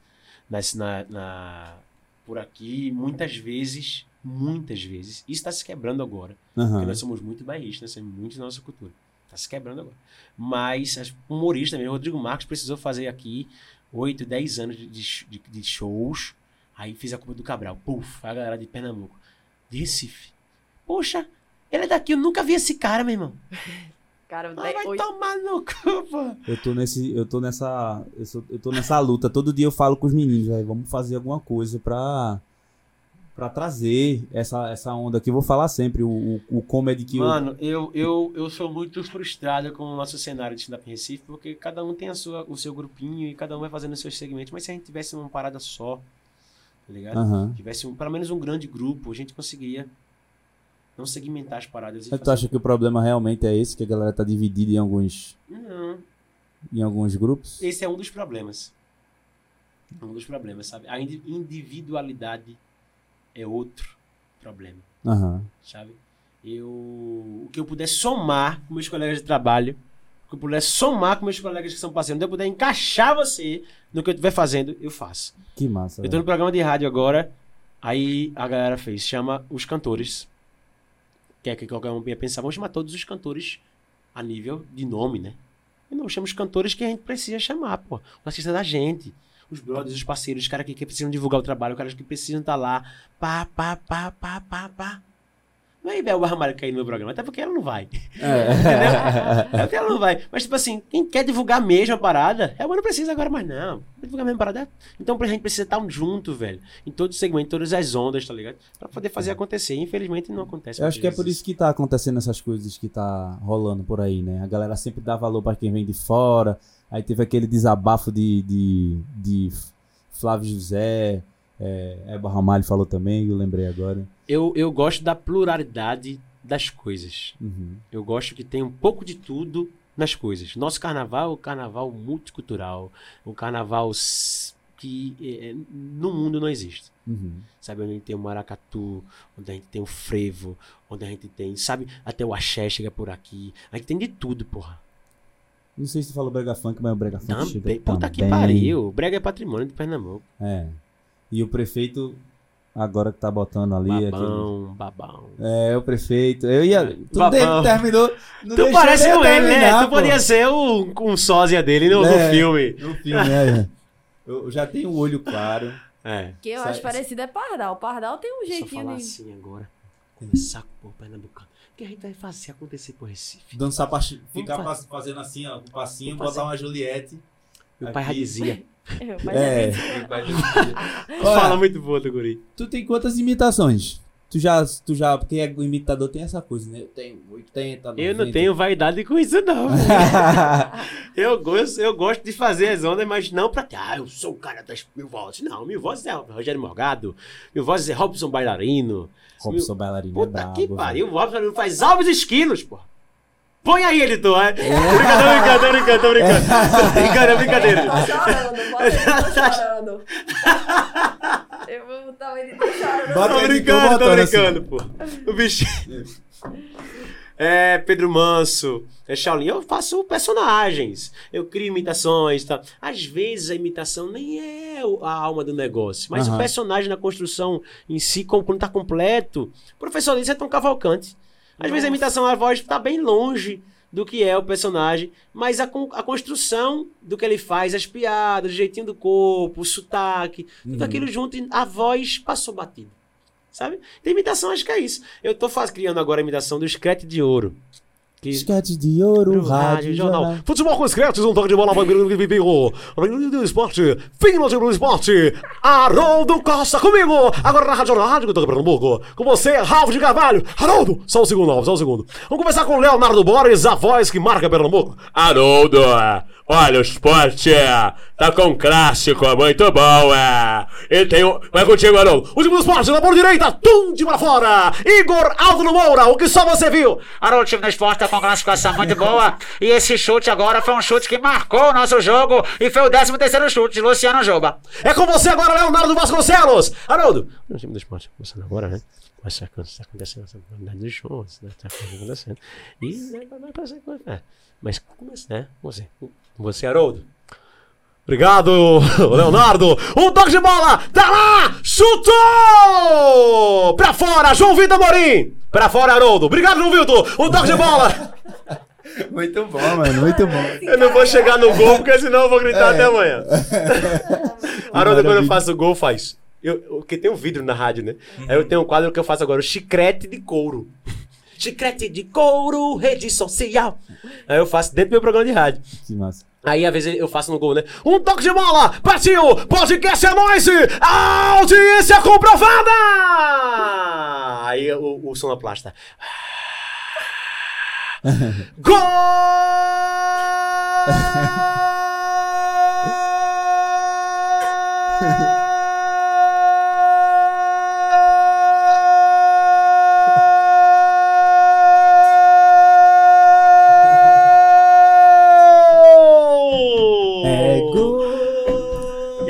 S2: nas- na, na- por aqui, muitas vezes, muitas vezes, isso está se quebrando agora. Porque
S1: Aham.
S2: nós somos muito bairristas, nós temos muito da nossa cultura. Tá se quebrando agora. Mas as- humorista mesmo, Rodrigo Marcos precisou fazer aqui 8, 10 anos de, de- de shows. Aí fiz a culpa do Cabral. Puf, a galera de Pernambuco. De Recife. Poxa, Ele é daqui, eu nunca vi esse cara, meu irmão.
S3: Cara,
S2: Ah, vai
S3: oito-
S2: tomar no cu, pô.
S1: Eu tô nesse. Eu tô nessa. Eu, sou- eu tô nessa luta. Todo dia eu falo com os meninos, velho. Vamos fazer alguma coisa pra. Pra trazer essa, essa onda aqui. Eu vou falar sempre. O, o, o comedy que eu-
S2: Mano, eu, eu, eu sou muito frustrado com o nosso cenário de stand-up em Recife, porque cada um tem a sua, o seu grupinho e cada um vai fazendo os seus segmentos. Mas se a gente tivesse uma parada só, tá ligado?
S1: Aham.
S2: Tivesse um, pelo menos um grande grupo, a gente conseguiria não segmentar as paradas.
S1: Mas Tu acha que o problema realmente é esse? Que a galera tá dividida em alguns,
S2: Não,
S1: em alguns grupos?
S2: esse é um dos problemas. Um dos problemas, sabe? A indi- individualidade é outro problema.
S1: Aham.
S2: sabe? Eu, o que eu puder somar com meus colegas de trabalho, o que eu puder somar com meus colegas que são onde eu puder encaixar você no que eu estiver fazendo, eu faço.
S1: Que massa.
S2: Eu tô no programa de rádio agora, aí a galera fez, chama os cantores, que é que qualquer um ia pensar, vamos chamar todos os cantores a nível de nome, né? E não, chama os cantores que a gente precisa chamar, pô. O artista da gente. Os brothers, os parceiros, os caras que, que precisam divulgar o trabalho, os caras que precisam estar lá. Pá, pá, pá, pá, pá, pá. Não é Ibel Ramalho cair no meu programa, até porque ela não vai.
S1: É.
S2: Até porque ela não vai. Mas, tipo assim, quem quer divulgar mesmo a parada, é, mas não precisa agora mais, não. Divulgar a mesma parada. Então a gente precisa estar junto, velho. Em todo segmento, em todas as ondas, tá ligado? Pra poder fazer acontecer. Infelizmente não acontece.
S1: Eu acho que é por isso que tá acontecendo essas coisas que tá rolando por aí, né? A galera sempre dá valor pra quem vem de fora. Aí teve aquele desabafo de, de, de Flávio José, é, Eba Ramalho falou também, eu lembrei agora.
S2: Eu, eu gosto da pluralidade das coisas.
S1: Uhum.
S2: Eu gosto que tem um pouco de tudo nas coisas. Nosso carnaval é um carnaval multicultural. Um carnaval que eh, no mundo não existe.
S1: Uhum.
S2: Sabe, onde a gente tem o maracatu, onde a gente tem o frevo, onde a gente tem, sabe, até o axé chega por aqui. A gente tem de tudo, porra.
S1: Não sei se tu falou brega funk, mas o brega funk chega
S2: Também, puta que
S1: também.
S2: pariu. O Brega é patrimônio de Pernambuco.
S1: É. E o prefeito, agora que tá botando ali... aquele-
S2: Babão, babão.
S1: É, o prefeito. Eu ia... Tu
S2: Babão.
S1: terminou... não
S2: Tu parece com ele, né? Tu
S1: pô.
S2: podia ser o, um sósia dele no, no
S1: É.
S2: filme.
S1: No filme, é. Eu já tenho o olho claro.
S2: É.
S3: Que eu
S1: Sai-
S3: acho parecido é Pardal. Pardal tem um
S2: Só
S3: jeitinho
S2: falar
S3: de...
S2: assim agora. Começar com o Pernambucano. O que a gente vai fazer acontecer pro Recife?
S1: Dançar pra... Ficar pas- fazendo assim, ó, com o passinho,
S2: Um
S1: botar uma Juliette.
S2: Meu pai já dizia.
S3: Mas *laughs*
S1: É.
S3: é.
S2: Fala muito boa do guri.
S1: Tu tem quantas imitações? Tu já, tu já, porque é- o imitador tem essa coisa, né? Eu tenho 80, 90.
S2: Eu não tenho vaidade com isso, não. *laughs* eu, gosto, eu gosto de fazer as ondas, mas não pra. Ah, eu sou o cara das mil vozes. Não, mil vozes é Rogério Morgado. Mil vozes é Robson Bailarino.
S1: Robson Bailarino é
S2: Puta
S1: brabo,
S2: que pariu. O Robson faz Alves Esquilos, pô. Põe aí, editor. É? Brincadeira, tô brincando, tô brincando, tô brincando. Tô brincando, *laughs* é brincadeira.
S3: Tá chorando, ele, tá chorando. *laughs* Eu vou tá chorando.
S1: Bota
S2: Tô brincando,
S1: tô assim.
S2: brincando, pô. O bicho. *laughs* É, Pedro Manso, é Shaolin. Eu faço personagens, eu crio imitações, tá? Às vezes a imitação nem é a alma do negócio, mas
S1: Aham.
S2: o personagem na construção em si, como- quando tá completo, o professor Lins é tão cavalcante. Às vezes a imitação, a voz tá bem longe do que é o personagem, mas a, con- a construção do que ele faz, as piadas, o jeitinho do corpo, o sotaque, tudo
S1: Uhum.
S2: aquilo junto, a voz passou batido. Sabe? Tem imitação, acho que é isso. Eu tô faz, criando agora a imitação do Screte de Ouro. Que...
S1: Esquete de ouro, rádio,
S2: rádio, jornal.
S1: jornal.
S4: Futebol com escretos, um toque de bola, do esporte, fim do esporte, Haroldo Costa comigo, agora na Rádio Rádio do Pernambuco, com você, Ralf de Carvalho, Haroldo, só um segundo, Alves, só um segundo. Vamos começar com o Leonardo Borges, a voz que marca Pernambuco.
S5: Haroldo, olha, o esporte tá com um clássico muito bom, é. E tem um... Vai contigo, Haroldo.
S4: O do esporte, na por direita, tum, de pra fora, Igor Álvaro Moura, o que só você viu.
S6: Haroldo, o time do esporte tá com uma classificação muito boa. E esse chute agora foi um chute que marcou o nosso jogo. E foi o 13 terceiro chute de Luciano Juba.
S4: É com você agora, Leonardo Vasconcelos. Haroldo,
S2: O time do esporte começando agora, né? Vai ser está acontecendo essa quantidade de shows, né? Tá acontecendo. E né, vai passar. É. Mas começa, né? Você. Você, Haroldo.
S4: Obrigado, *laughs* Leonardo. O toque de bola, tá lá, chutou! Pra fora, João Vitor Morim. Pra fora, Haroldo. Obrigado, João Vitor. O toque de bola. *laughs*
S1: Muito bom, mano, muito bom.
S2: Eu não vou chegar no gol, porque senão eu vou gritar até amanhã. *laughs* Haroldo, quando eu faço gol, faz. Eu, porque tem um vidro na rádio, né? Aí eu tenho um quadro que eu faço agora, o chiclete de couro. chiclete de couro, rede social. Aí eu faço dentro do meu programa de rádio.
S1: Que massa.
S2: Aí, às vezes, eu faço no gol, né? Um toque de bola! Partiu! Podcast é nóis! Audiência comprovada! Aí o, o sonoplasta. *laughs* Gol!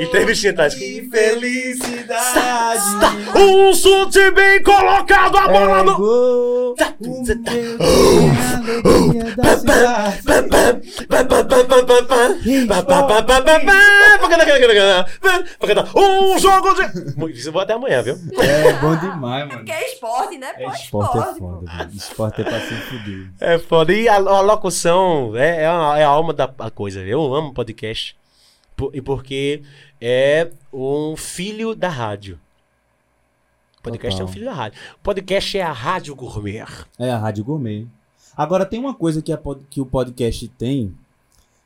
S1: É
S2: E atrás.
S1: Que felicidade.
S2: Um chute bem colocado, a bola
S1: É
S2: no...
S1: gol.
S2: Tá, tá-. Um jogo de. Isso eu vou até amanhã, viu?
S1: É bom demais, mano.
S3: Porque é esporte, né?
S1: É,
S3: Pô,
S1: esporte é foda, velho. Esporte é pra se fuder.
S2: É foda. E a, a locução é, é, a, é a alma da a coisa. Eu amo podcast. E porque é um filho da rádio. Podcast é um
S1: Total.
S2: filho da rádio. Podcast é a rádio gourmet.
S1: É a Rádio Gourmet. Agora, tem uma coisa que, a pod- que o podcast tem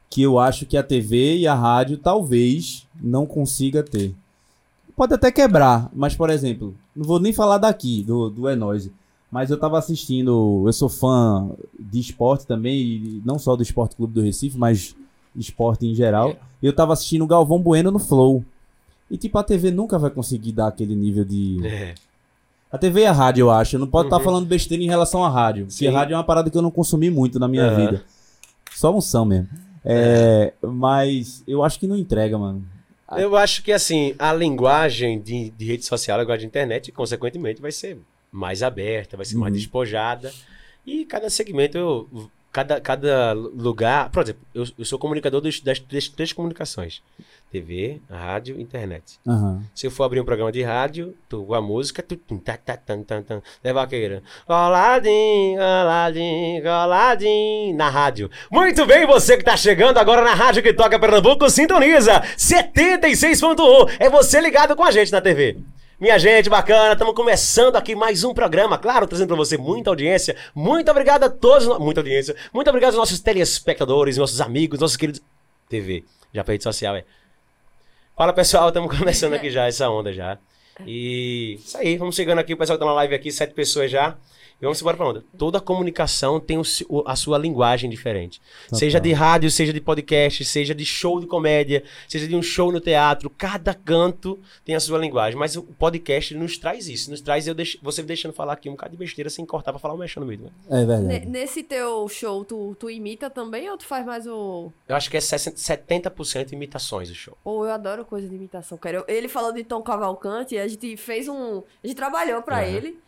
S1: que eu acho que a TV e a rádio talvez não consiga ter. Pode até quebrar, mas, por exemplo, não vou nem falar daqui, do, do É Nóis, mas eu tava assistindo, eu sou fã de esporte também, e não só do Esporte Clube do Recife, mas esporte em geral. E eu tava assistindo o Galvão Bueno no Flow. E, tipo, a TV nunca vai conseguir dar aquele nível de...
S2: É.
S1: A TV e a rádio, eu acho. Eu não posso estar
S2: Uhum.
S1: falando besteira em relação à rádio. Porque a rádio é uma parada que eu não consumi muito na minha
S2: Aham.
S1: vida. Só unção mesmo. É, Mas eu acho que não entrega, mano.
S2: Eu acho que assim, a linguagem de, de rede social, a linguagem de internet, consequentemente, vai ser mais aberta, vai ser mais
S1: Uhum.
S2: despojada. E cada segmento, eu- cada, cada lugar. Por exemplo, eu, eu sou comunicador dos- das, três- três comunicações: TV, rádio, internet.
S1: Aham.
S2: Se eu for abrir um programa de rádio, tu, a música, tu, tum, tá, tá, tan, tan, tan, é vaqueira. Coladinho, coladinho, coladinho, na rádio. Muito bem, você que tá chegando agora na rádio que toca Pernambuco, sintoniza 76.1. É você ligado com a gente na TV. Minha gente, bacana, estamos começando aqui mais um programa, claro, trazendo para você muita audiência. Muito obrigado a todos, muita audiência. Muito obrigado aos nossos telespectadores, nossos amigos, nossos queridos. TV, já pra rede social, é. Fala pessoal, estamos começando aqui já essa onda já. E isso aí, vamos chegando aqui, o pessoal que tá na live aqui, sete pessoas já. E vamos embora pra onda. Toda comunicação tem o a sua linguagem diferente.
S1: Total.
S2: Seja de rádio, seja de podcast, seja de show de comédia, seja de um show no teatro, cada canto tem a sua linguagem. Mas o podcast nos traz isso, nos traz eu deix... você me deixando falar aqui um bocado de besteira sem cortar pra falar o mexendo no meio. né?
S1: É verdade.
S3: Nesse teu show, tu, tu imita também ou tu faz mais o.
S2: Eu acho que é 60 70% imitações o show.
S3: Ou eu adoro coisa de imitação, cara. Eu- Ele falou de Tom Cavalcante, a gente fez um. A gente trabalhou pra
S2: Aham.
S3: ele.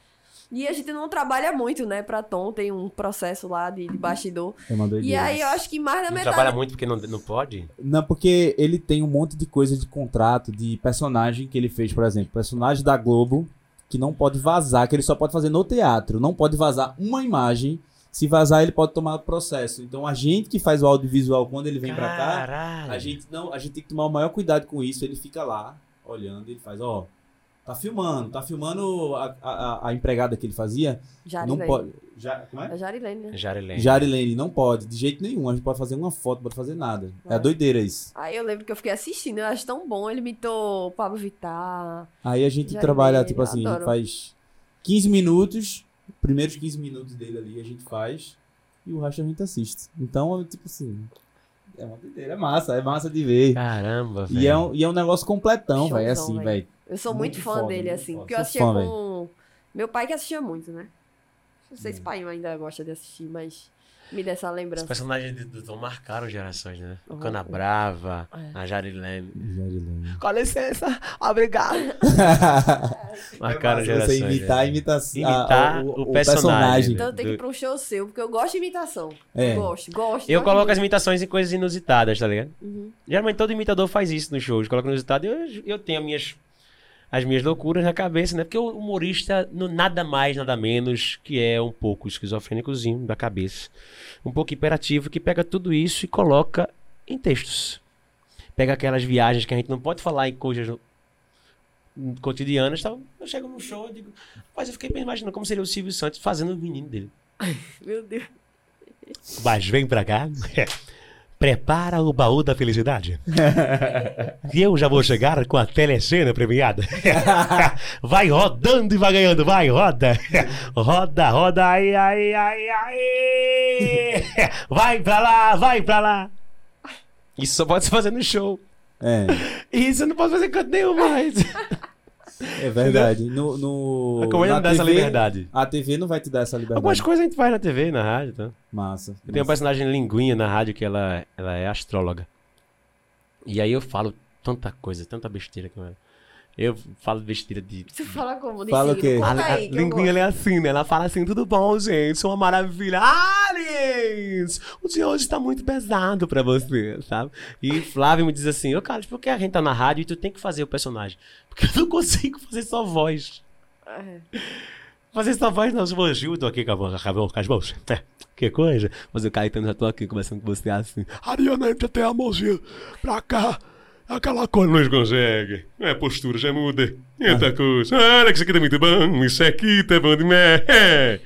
S3: E a gente não trabalha muito, né, pra Tom. Tem um processo lá de, de bastidor.
S1: É uma
S3: E
S1: doideira.
S3: aí eu acho que mais da
S2: Não
S3: metade.
S2: trabalha muito porque não, não pode?
S1: Não, porque ele tem um monte de coisa de contrato, de personagem que ele fez, por exemplo. Personagem da Globo, que não pode vazar, que ele só pode fazer no teatro. Não pode vazar uma imagem. Se vazar, ele pode tomar processo. Então a gente que faz o audiovisual quando ele vem pra cá,
S2: Caralho.
S1: a gente não, a gente tem que tomar o maior cuidado com isso. Ele fica lá olhando, ele faz, ó, tá filmando, tá filmando a, a, a empregada que ele fazia,
S3: Jarilene.
S1: não pode. Já, como é?
S3: É Jarilene, né?
S2: Jarilene.
S1: Jarilene, não pode, de jeito nenhum. A gente pode fazer uma foto, não pode fazer nada. É a doideira isso.
S3: Aí eu lembro que eu fiquei assistindo, eu acho tão bom. Ele imitou o Pablo Vittar.
S1: Aí a gente
S3: Jarilene,
S1: trabalha, tipo assim, faz 15 minutos, primeiros 15 minutos dele ali a gente faz, e o resto a gente assiste. Então, tipo assim, é uma doideira, é massa, é massa de ver.
S2: Caramba, velho.
S1: E é, um, e é um negócio completão, velho, assim,
S3: velho. Eu sou
S1: Muito
S3: muito, fã
S1: foda,
S3: dele, assim.
S1: foda.
S3: Porque eu assistia
S1: fã,
S3: com. Meu pai que assistia muito, né? Não
S1: Hum.
S3: sei se pai ainda gosta de assistir, mas me dá essa
S2: Os
S3: lembrança.
S2: personagens do, do Tom marcaram gerações, né? O
S3: Uhum.
S2: Cana Brava,
S3: É.
S2: a Jarilene.
S1: Jarilene.
S2: Com licença, obrigado. *laughs* Marcaram
S1: É
S2: gerações.
S1: Você imitar a
S2: né?
S1: imitação.
S2: Imitar o personagem,
S3: Então eu tenho que ir pra um show seu, porque eu gosto de imitação.
S1: É.
S3: Gosto, gosto.
S2: Eu coloco as imitações em coisas inusitadas, tá ligado?
S3: Uhum.
S2: Geralmente todo imitador faz isso no show. Coloca inusitado e eu, eu tenho as minhas, as minhas loucuras na cabeça, né? Porque o humorista, no, nada mais, nada menos, que é um pouco esquizofrênicozinho da cabeça. Um pouco hiperativo, que pega tudo isso e coloca em textos. Pega aquelas viagens que a gente não pode falar em coisas cotidianas. Tá? Eu chego num show e digo, mas eu fiquei imaginando como seria o Silvio Santos fazendo o menino dele. *laughs*
S3: Meu Deus.
S2: Mas vem pra cá. *laughs* Prepara o baú da felicidade. E eu já vou chegar com a telecena premiada. *laughs* Vai rodando e vai ganhando. Vai, roda. Roda, roda. Ai, ai, ai, ai. Vai pra lá, vai pra lá. Isso só pode se fazer no show.
S1: É,
S2: Isso eu não posso fazer canto nenhum mais.
S1: É verdade. No, no,
S2: A
S1: na
S2: não dá essa
S1: TV
S2: liberdade.
S1: A TV não vai te dar essa liberdade.
S2: Algumas coisas a gente faz na TV, na rádio, tá?
S1: Massa.
S2: Eu tenho uma
S1: massa.
S2: personagem linguinha na rádio que ela, ela é astróloga. E aí eu falo tanta coisa, tanta besteira com ela. Eu falo besteira de.
S3: Tu fala como? De
S1: Fala o quê?
S3: Conta
S2: A, a
S3: aí,
S2: linguinha ela é assim, né? Ela fala assim, tudo bom, gente? Sou uma maravilha. Aliens! O dia hoje tá muito pesado pra você, sabe? E Flávio me diz assim, ô Carlos, por que a gente tá na rádio e tu tem que fazer o personagem? Porque eu não consigo fazer só voz.
S3: É.
S2: Fazer só voz não, eu tô aqui com, as mãos. *laughs* É, que coisa. Mas o Caetano já tô aqui conversando com você assim. Ariana, entra até a mãozinha pra cá. Aquela coisa não consegue. É, a postura já muda. Eita coisa. Olha que isso aqui tá muito bom. Isso aqui tá bom demais. É.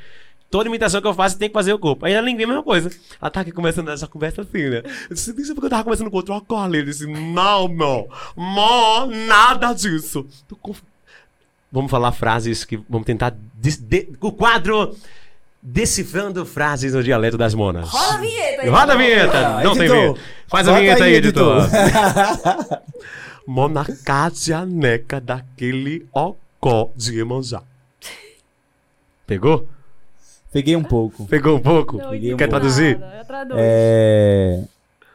S2: Toda imitação que eu faço tem que fazer o corpo. Aí a linguinha é a mesma coisa. Ela tá aqui conversando essa conversa assim, né? Eu disse, isso porque eu tava conversando com outro colega. Ele disse, não, não. Mó, nada disso. Tô conf- Vamos falar frases que. Vamos tentar. de- o quadro Decifrando frases no dialeto das monas.
S3: Roda a vinheta aí.
S2: Roda a vinheta!
S1: Ah,
S2: Não tem
S1: editor.
S2: vinheta. Faz a vinheta aí, editor.
S1: editor. *laughs*
S2: Mona Cátia Neca daquele ocó de Iemanjá. Pegou?
S1: Peguei um pouco.
S2: Pegou um pouco?
S3: Não
S1: Quer
S3: entendi
S2: Quer traduzir?
S3: nada, Eu traduzo.
S1: É...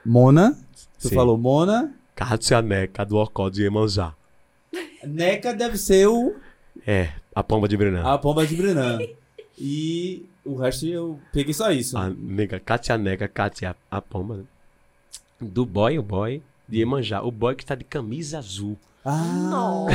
S1: Mona. Tu
S2: Sim.
S1: falou Mona.
S2: Cátia Neca do ocó de Iemanjá.
S1: Neca deve ser o...
S2: É, a pomba de Brenan.
S1: a pomba de Brenan. E o resto eu peguei só isso.
S2: A nega, Cátia Neca, Cátia, a pomba. né? Do boy, o boy de Iemanjá. O boy que tá de camisa azul.
S1: Ah,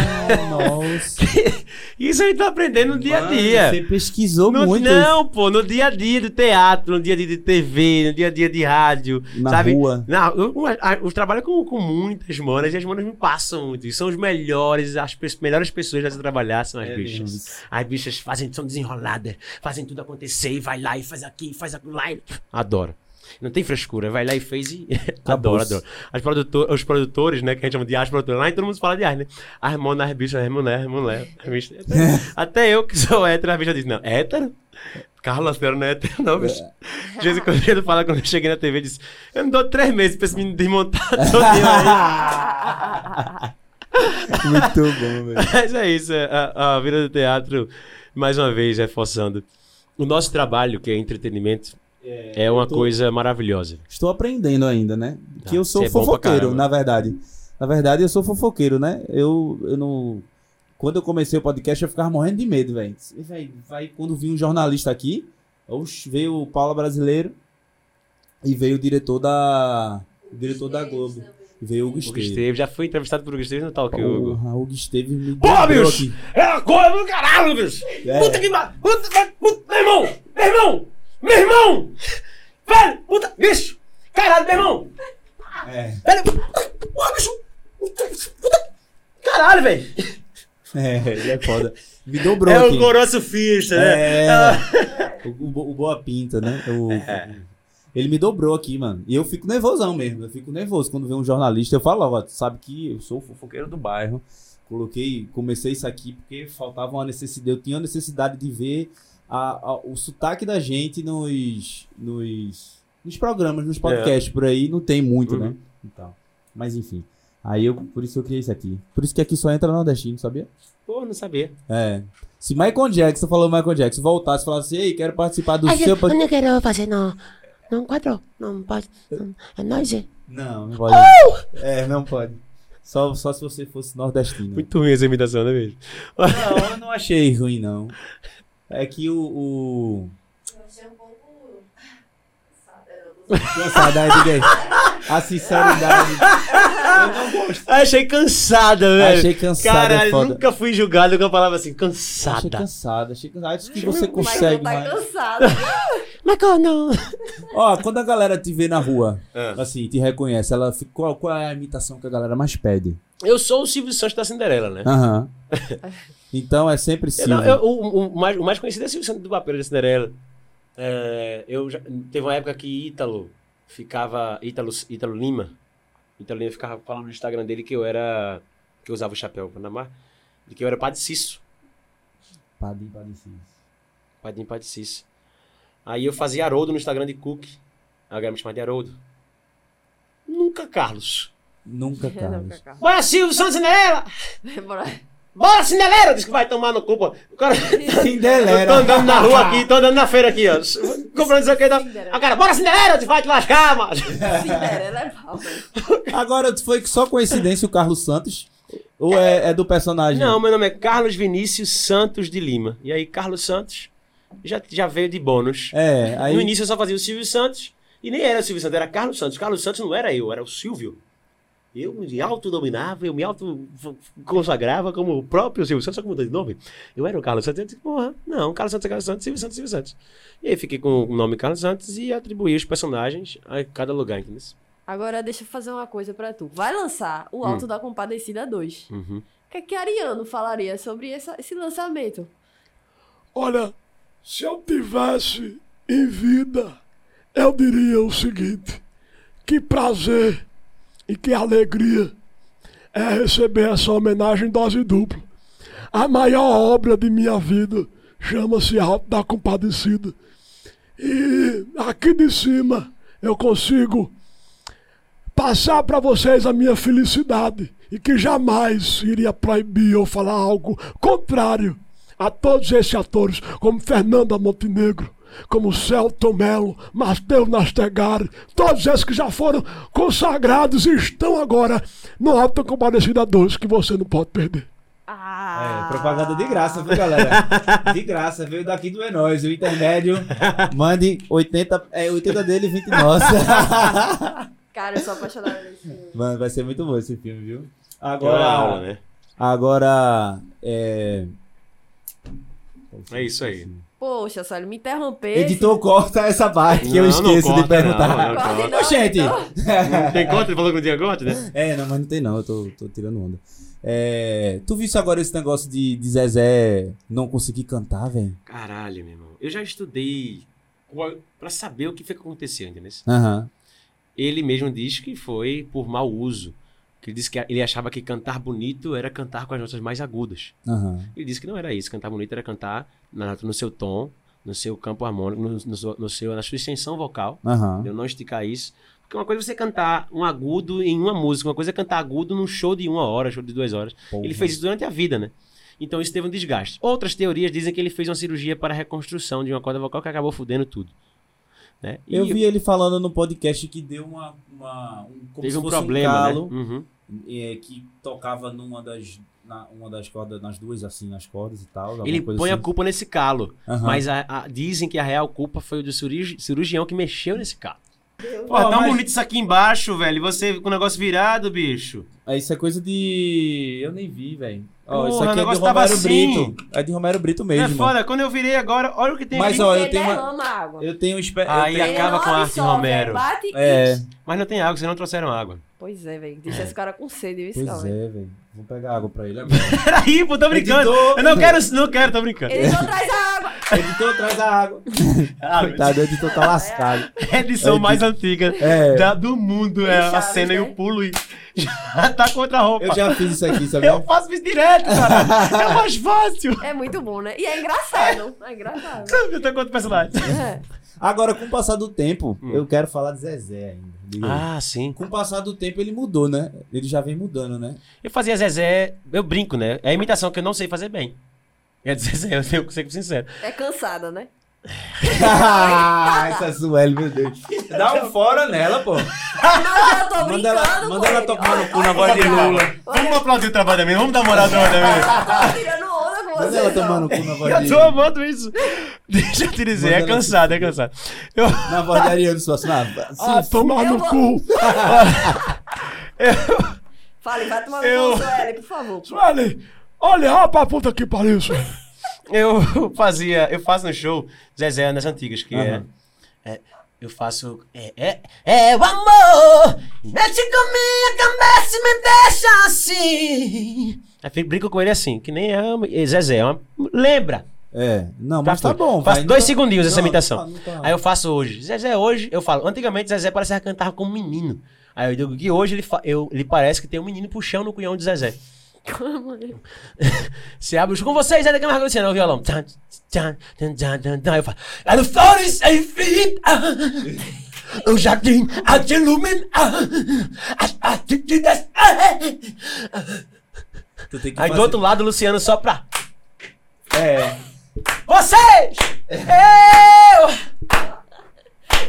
S3: Nossa. *laughs*
S2: Isso a gente tá aprendendo no dia a
S1: Mano,
S2: dia.
S1: Você pesquisou
S2: No-
S1: muito
S2: não, pô, no dia a dia do teatro, no dia a dia de TV, no dia a dia de rádio,
S1: Na
S2: sabe?
S1: rua.
S2: Não, eu, eu, eu trabalho com, com muitas manas e as manas me passam muito. E são os melhores, as pe- melhores pessoas a se trabalhar são as
S1: É
S2: bichas.
S1: mesmo.
S2: As bichas fazem, são desenroladas, fazem tudo acontecer e vai lá e faz aqui, faz aquilo lá. e- Adoro. Não tem frescura, vai lá e fez e. *laughs* adoro, adoro. As produtor, os produtores, né, que a gente chama de as produtores, lá e todo mundo fala de as, né? As monas, as bichas, as mulheres, as mulheres. *laughs* Até, eu que sou hétero, a bicha diz: não, hétero? Carlos Lacerda não é hétero, não, bicho. De vez em quando ele fala, quando eu cheguei na TV, disse: Eu não dou três meses pra esse menino desmontar *laughs* todinho aí.
S1: Muito bom, velho.
S2: Mas é isso, é, a, a vida do teatro, mais uma vez, reforçando. O nosso trabalho, que é entretenimento, é, uma
S1: tô-
S2: coisa maravilhosa.
S1: Estou aprendendo ainda, né? Que
S2: Ah,
S1: eu sou
S2: é
S1: fofoqueiro, na verdade. Na verdade, eu sou fofoqueiro, né? Eu, eu não. Quando eu comecei o podcast, eu ficava morrendo de medo, velho. Vai, quando vi um jornalista aqui, oxe, veio o Paulo Brasileiro e veio o diretor da. O diretor da Globo. Veio o Hugo
S2: O
S1: Esteves.
S2: Gustavo, já fui entrevistado por Gustavo no Talk, Hugo.
S1: Porra, o Hugo Esteves me
S2: Pô, bicho!
S1: aqui.
S2: É a coisa do caralho, bicho!
S1: É.
S2: Puta que pariu! Puta, puta, meu irmão! Meu irmão! Meu irmão! Velho! Puta, bicho! Caralho, meu irmão!
S1: É,
S2: Velho! Porra, bicho! Puta, caralho, velho!
S1: é, ele é foda. Me dobrou
S2: É
S1: aqui.
S2: o coroa surfista, né?
S1: É. *laughs* o, o, o Boa Pinta, né? O-
S2: É.
S1: Ele me dobrou aqui, mano. E eu fico nervosão mesmo. Eu fico nervoso quando vem um jornalista. Eu falo, ó, tu sabe que eu sou o fofoqueiro do bairro. Coloquei, comecei isso aqui porque faltava uma necessidade. Eu tinha uma necessidade de ver a- a- o sotaque da gente nos, nos, nos programas, nos podcasts por aí. Não tem muito,
S2: Uhum.
S1: né? Então, mas enfim. Aí eu, por isso eu criei isso aqui. Por isso que aqui só entra nordestino, sabia?
S2: Pô, não sabia.
S1: É. Se Michael Jackson falou Michael Jackson voltasse e falasse, ei, quero participar do seu podcast.
S7: não quero fazer, não. Não quadrou. Não pode. não- É nós, é.
S1: Não, não pode. É, não pode. Só, só se você fosse nordestino.
S2: Muito ruim essa imitação, né, bicho?
S1: Não, eu não achei ruim, não. É que o. o... Cansado, aí, diga aí. A sinceridade.
S2: Achei cansada, velho.
S1: Achei cansada, é
S2: Caralho,
S1: foda.
S2: nunca fui julgado com a palavra assim,
S1: Achei
S2: cansada.
S1: cansado, achei cansado. Acho que
S2: Achei
S1: você
S2: meu-
S3: Mas
S1: consegue
S3: não tá
S1: mais.
S3: cansado.
S7: Michael, não.
S1: Ó, quando a galera te vê na rua,
S2: É.
S1: assim, te reconhece, ela fica, qual, qual é a imitação que a galera mais pede?
S2: Eu sou o Silvio Santos da Cinderela, né?
S1: Aham. *laughs* Então é sempre Silvio.
S2: não, eu- o, o- mais, o mais conhecido é Silvio Santos do papel da Cinderela. É, eu já, teve uma época que Ítalo ficava. Ítalo, Ítalo Lima. Ítalo Lima ficava falando no Instagram dele que eu era. que eu usava o chapéu Panamá. De que eu era Padre Cício.
S1: Padim, padim, sim.
S2: Padinho Padre Cício. Aí eu fazia Haroldo no Instagram de Cook. A galera me chamava de Haroldo. Nunca Carlos.
S1: Nunca, *laughs* Carlos.
S2: Bora, Silvio Santos Cinderela! *laughs*
S3: Bora.
S2: Bora, Cinderela! Diz que vai tomar no cu, pô. O cara... *laughs*
S1: Cinderela.
S2: Tô andando na rua aqui, tô andando na feira aqui, ó. Comprando isso aqui. Tá...
S3: Cinderela.
S2: A cara, bora, Cinderela! Diz, vai te lascar, mano.
S3: Cinderela é mal, velho.
S1: Agora, foi só coincidência o Carlos Santos? Ou é, é do personagem?
S2: Não, meu nome é Carlos Vinícius Santos de Lima. E aí, Carlos Santos já, já veio de bônus.
S1: É, aí.
S2: No início eu só fazia o Silvio Santos. E nem era o Silvio Santos, era Carlos Santos. Carlos Santos não era eu, era o Silvio. Eu me autodominava, eu me auto-consagrava como o próprio Silvio Santos, só que mudou de nome. Eu era o Carlos Santos, eu disse, porra, não, Carlos Santos é Carlos Santos, Silvio Santos, Silvio Santos. E aí fiquei com o nome Carlos Santos e atribuí os personagens a cada lugar, entendeu?
S3: Agora deixa eu fazer uma coisa pra tu. Vai lançar o Alto da Compadecida 2.
S2: Uhum.
S3: O que, é que Ariano falaria sobre essa- esse lançamento?
S4: Olha, se eu tivesse em vida, eu diria o seguinte: que prazer e que alegria é receber essa homenagem em dose dupla. A maior obra de minha vida chama-se Alto da Compadecida. E aqui de cima eu consigo passar para vocês a minha felicidade e que jamais iria proibir ou falar algo contrário a todos esses atores, como Fernanda Montenegro, como Celton Mello, Matheus Nastegari, todos esses que já foram consagrados e estão agora no Alta Compadecida 2, que você não pode perder.
S3: Ah!
S1: É, propaganda de graça, viu, galera? De graça, veio daqui do É Nóis, o intermédio. Mande 80, é, 80 dele e 20 nossa.
S3: Cara, eu sou apaixonada nesse filme.
S1: Mano, vai ser muito bom esse filme, viu?
S2: Agora,
S1: Agora,
S2: aula, né?
S1: agora, é...
S2: É isso aí.
S3: Poxa, ele me interromper.
S1: Editor, corta essa parte que eu
S2: Não, não
S1: esqueço de
S2: corta,
S1: perguntar.
S2: não, não.
S3: Não,
S1: Ô, gente!
S3: editor.
S2: Tem conta? Ele falou que não tinha conta, né?
S1: É, não, mas não tem não, eu tô, tô tirando onda. É, tu viste agora esse negócio de, de Zezé não conseguir cantar, velho?
S2: Caralho, meu irmão. Eu já estudei pra saber o que foi que aconteceu, entendeu?
S1: Aham.
S2: Ele mesmo diz que foi por mau uso. Que ele disse que ele achava que cantar bonito era cantar com as notas mais agudas.
S1: Aham.
S2: Ele disse que não era isso. Cantar bonito era cantar na- no seu tom, no seu campo harmônico, no, no seu- no seu, na sua extensão vocal.
S1: Aham.
S2: Eu não esticar isso. Porque uma coisa é você cantar um agudo em uma música, uma coisa é cantar agudo num show de uma hora, show de duas horas.
S1: Porra.
S2: Ele fez isso durante a vida, né? Então isso teve um desgaste. Outras teorias dizem que ele fez uma cirurgia para reconstrução de uma corda vocal que acabou fudendo tudo. Né?
S1: Eu vi ele falando no podcast que deu uma. uma um, como
S2: teve
S1: se
S2: um problema,
S1: calo,
S2: né? Uhum.
S1: é, que tocava numa das. Na, uma das cordas, nas duas, assim, nas cordas e tal.
S2: Ele põe a
S1: assim.
S2: culpa nesse calo.
S1: Aham.
S2: Mas a- a- dizem que a real culpa foi o do cirurgi- cirurgião que mexeu nesse calo. Pô,
S1: Ó,
S2: tão
S1: mas-
S2: bonito isso aqui embaixo, velho. E você com o negócio virado, bicho.
S1: É, Isso é coisa de. Eu nem vi, velho. Ó,
S2: Porra,
S1: isso
S2: o
S1: aqui é de Romero
S2: assim.
S1: Brito. É de Romero Brito
S2: Não é
S1: mesmo.
S2: foda? Quando eu virei agora, olha o que tem
S1: Mas,
S2: aqui.
S1: ó, eu
S3: Ele
S1: tenho uma-
S3: água.
S1: Eu tenho espe...
S2: Aí
S1: tenho...
S2: acaba com a
S3: não
S2: arte
S3: absorve,
S2: Romero.
S3: Bate
S1: É,
S2: Mas não tem água, vocês não trouxeram água.
S3: Pois é, velho. Deixa esse cara com sede, viu,
S1: pois é, velho. Vou pegar água pra ele *laughs* agora.
S2: Peraí, pô, tô brincando.
S1: Editor.
S2: Eu não quero, não quero, tô brincando.
S3: Ele não traz a água.
S1: editor, traz a água. *laughs*
S2: Ah,
S1: Coitado, o editor tá lascado.
S2: a edição
S1: É,
S2: mais antiga
S1: É.
S2: da- do mundo é a cena e
S3: né?
S2: o pulo e *laughs* já tá contra a roupa.
S1: Eu já fiz isso aqui, sabe?
S2: Eu faço isso direto, cara. É mais fácil.
S3: É muito bom, né? E é engraçado. É engraçado.
S2: Eu tô contra o personagem.
S3: É.
S1: Agora, com o passar do tempo, eu quero falar de Zezé ainda. Diga aí.
S2: Ah, sim.
S1: Com o passar do tempo, ele mudou, né? Ele já vem mudando, né?
S2: Eu fazia Zezé, eu brinco, né? É a imitação que eu não sei fazer bem. É de Zezé, eu tenho que ser sincero.
S3: É cansada, né?
S1: Ah, essa Sueli, meu Deus. Dá um fora nela, pô.
S3: Não, eu tô
S1: Manda ela, manda ela
S3: ele.
S1: tomar no cu na voz de. Lula.
S2: Vamos aplaudir o trabalho da menina, vamos dar moral ao trabalho da menina.
S3: Eu você.
S1: ela tomar no cu na voz
S2: Eu tô amando isso. Deixa eu te dizer, é cansado, é cansado. Eu,
S1: Na voz de Ariano Suassuna.
S4: Ah, tomar
S3: eu
S4: no cu. *laughs*
S3: Fale, vai tomar
S2: Eu-
S3: no cu, Sueli, por favor.
S4: Sueli, olha, ó pra puta que pariu, Sueli.
S2: eu fazia, eu faço no show Zezé nas antigas, que
S1: Aham.
S2: é, é- Eu faço. É, é, é o amor! Mexe com minha cabeça e me deixa assim. Aí com ele assim, que nem é, é Zezé. é uma- lembra?
S1: É, não, mas
S2: Já
S1: tá bom.
S2: Faço
S1: vai,
S2: dois
S1: não-
S2: segundinhos essa
S1: não,
S2: imitação.
S1: tá- não tá-
S2: Aí eu faço hoje. Zezé hoje, eu falo. Antigamente Zezé parecia que cantava como menino. Aí eu digo que hoje ele, fa- eu, ele parece que tem um menino puxando no cunhão de Zezé. *laughs* Você abre o show com vocês, Zé da Camargo Luciano, o violão. Tan, tan, tan, tan, tan, tan. Eu falo. Sem fim. ah, O jardim há de iluminar. As atitudes. ah. *laughs*
S1: Tu tem que
S2: Aí do
S1: fazer-
S2: outro lado, o Luciano só pra.
S1: É.
S2: Vocês! Eu!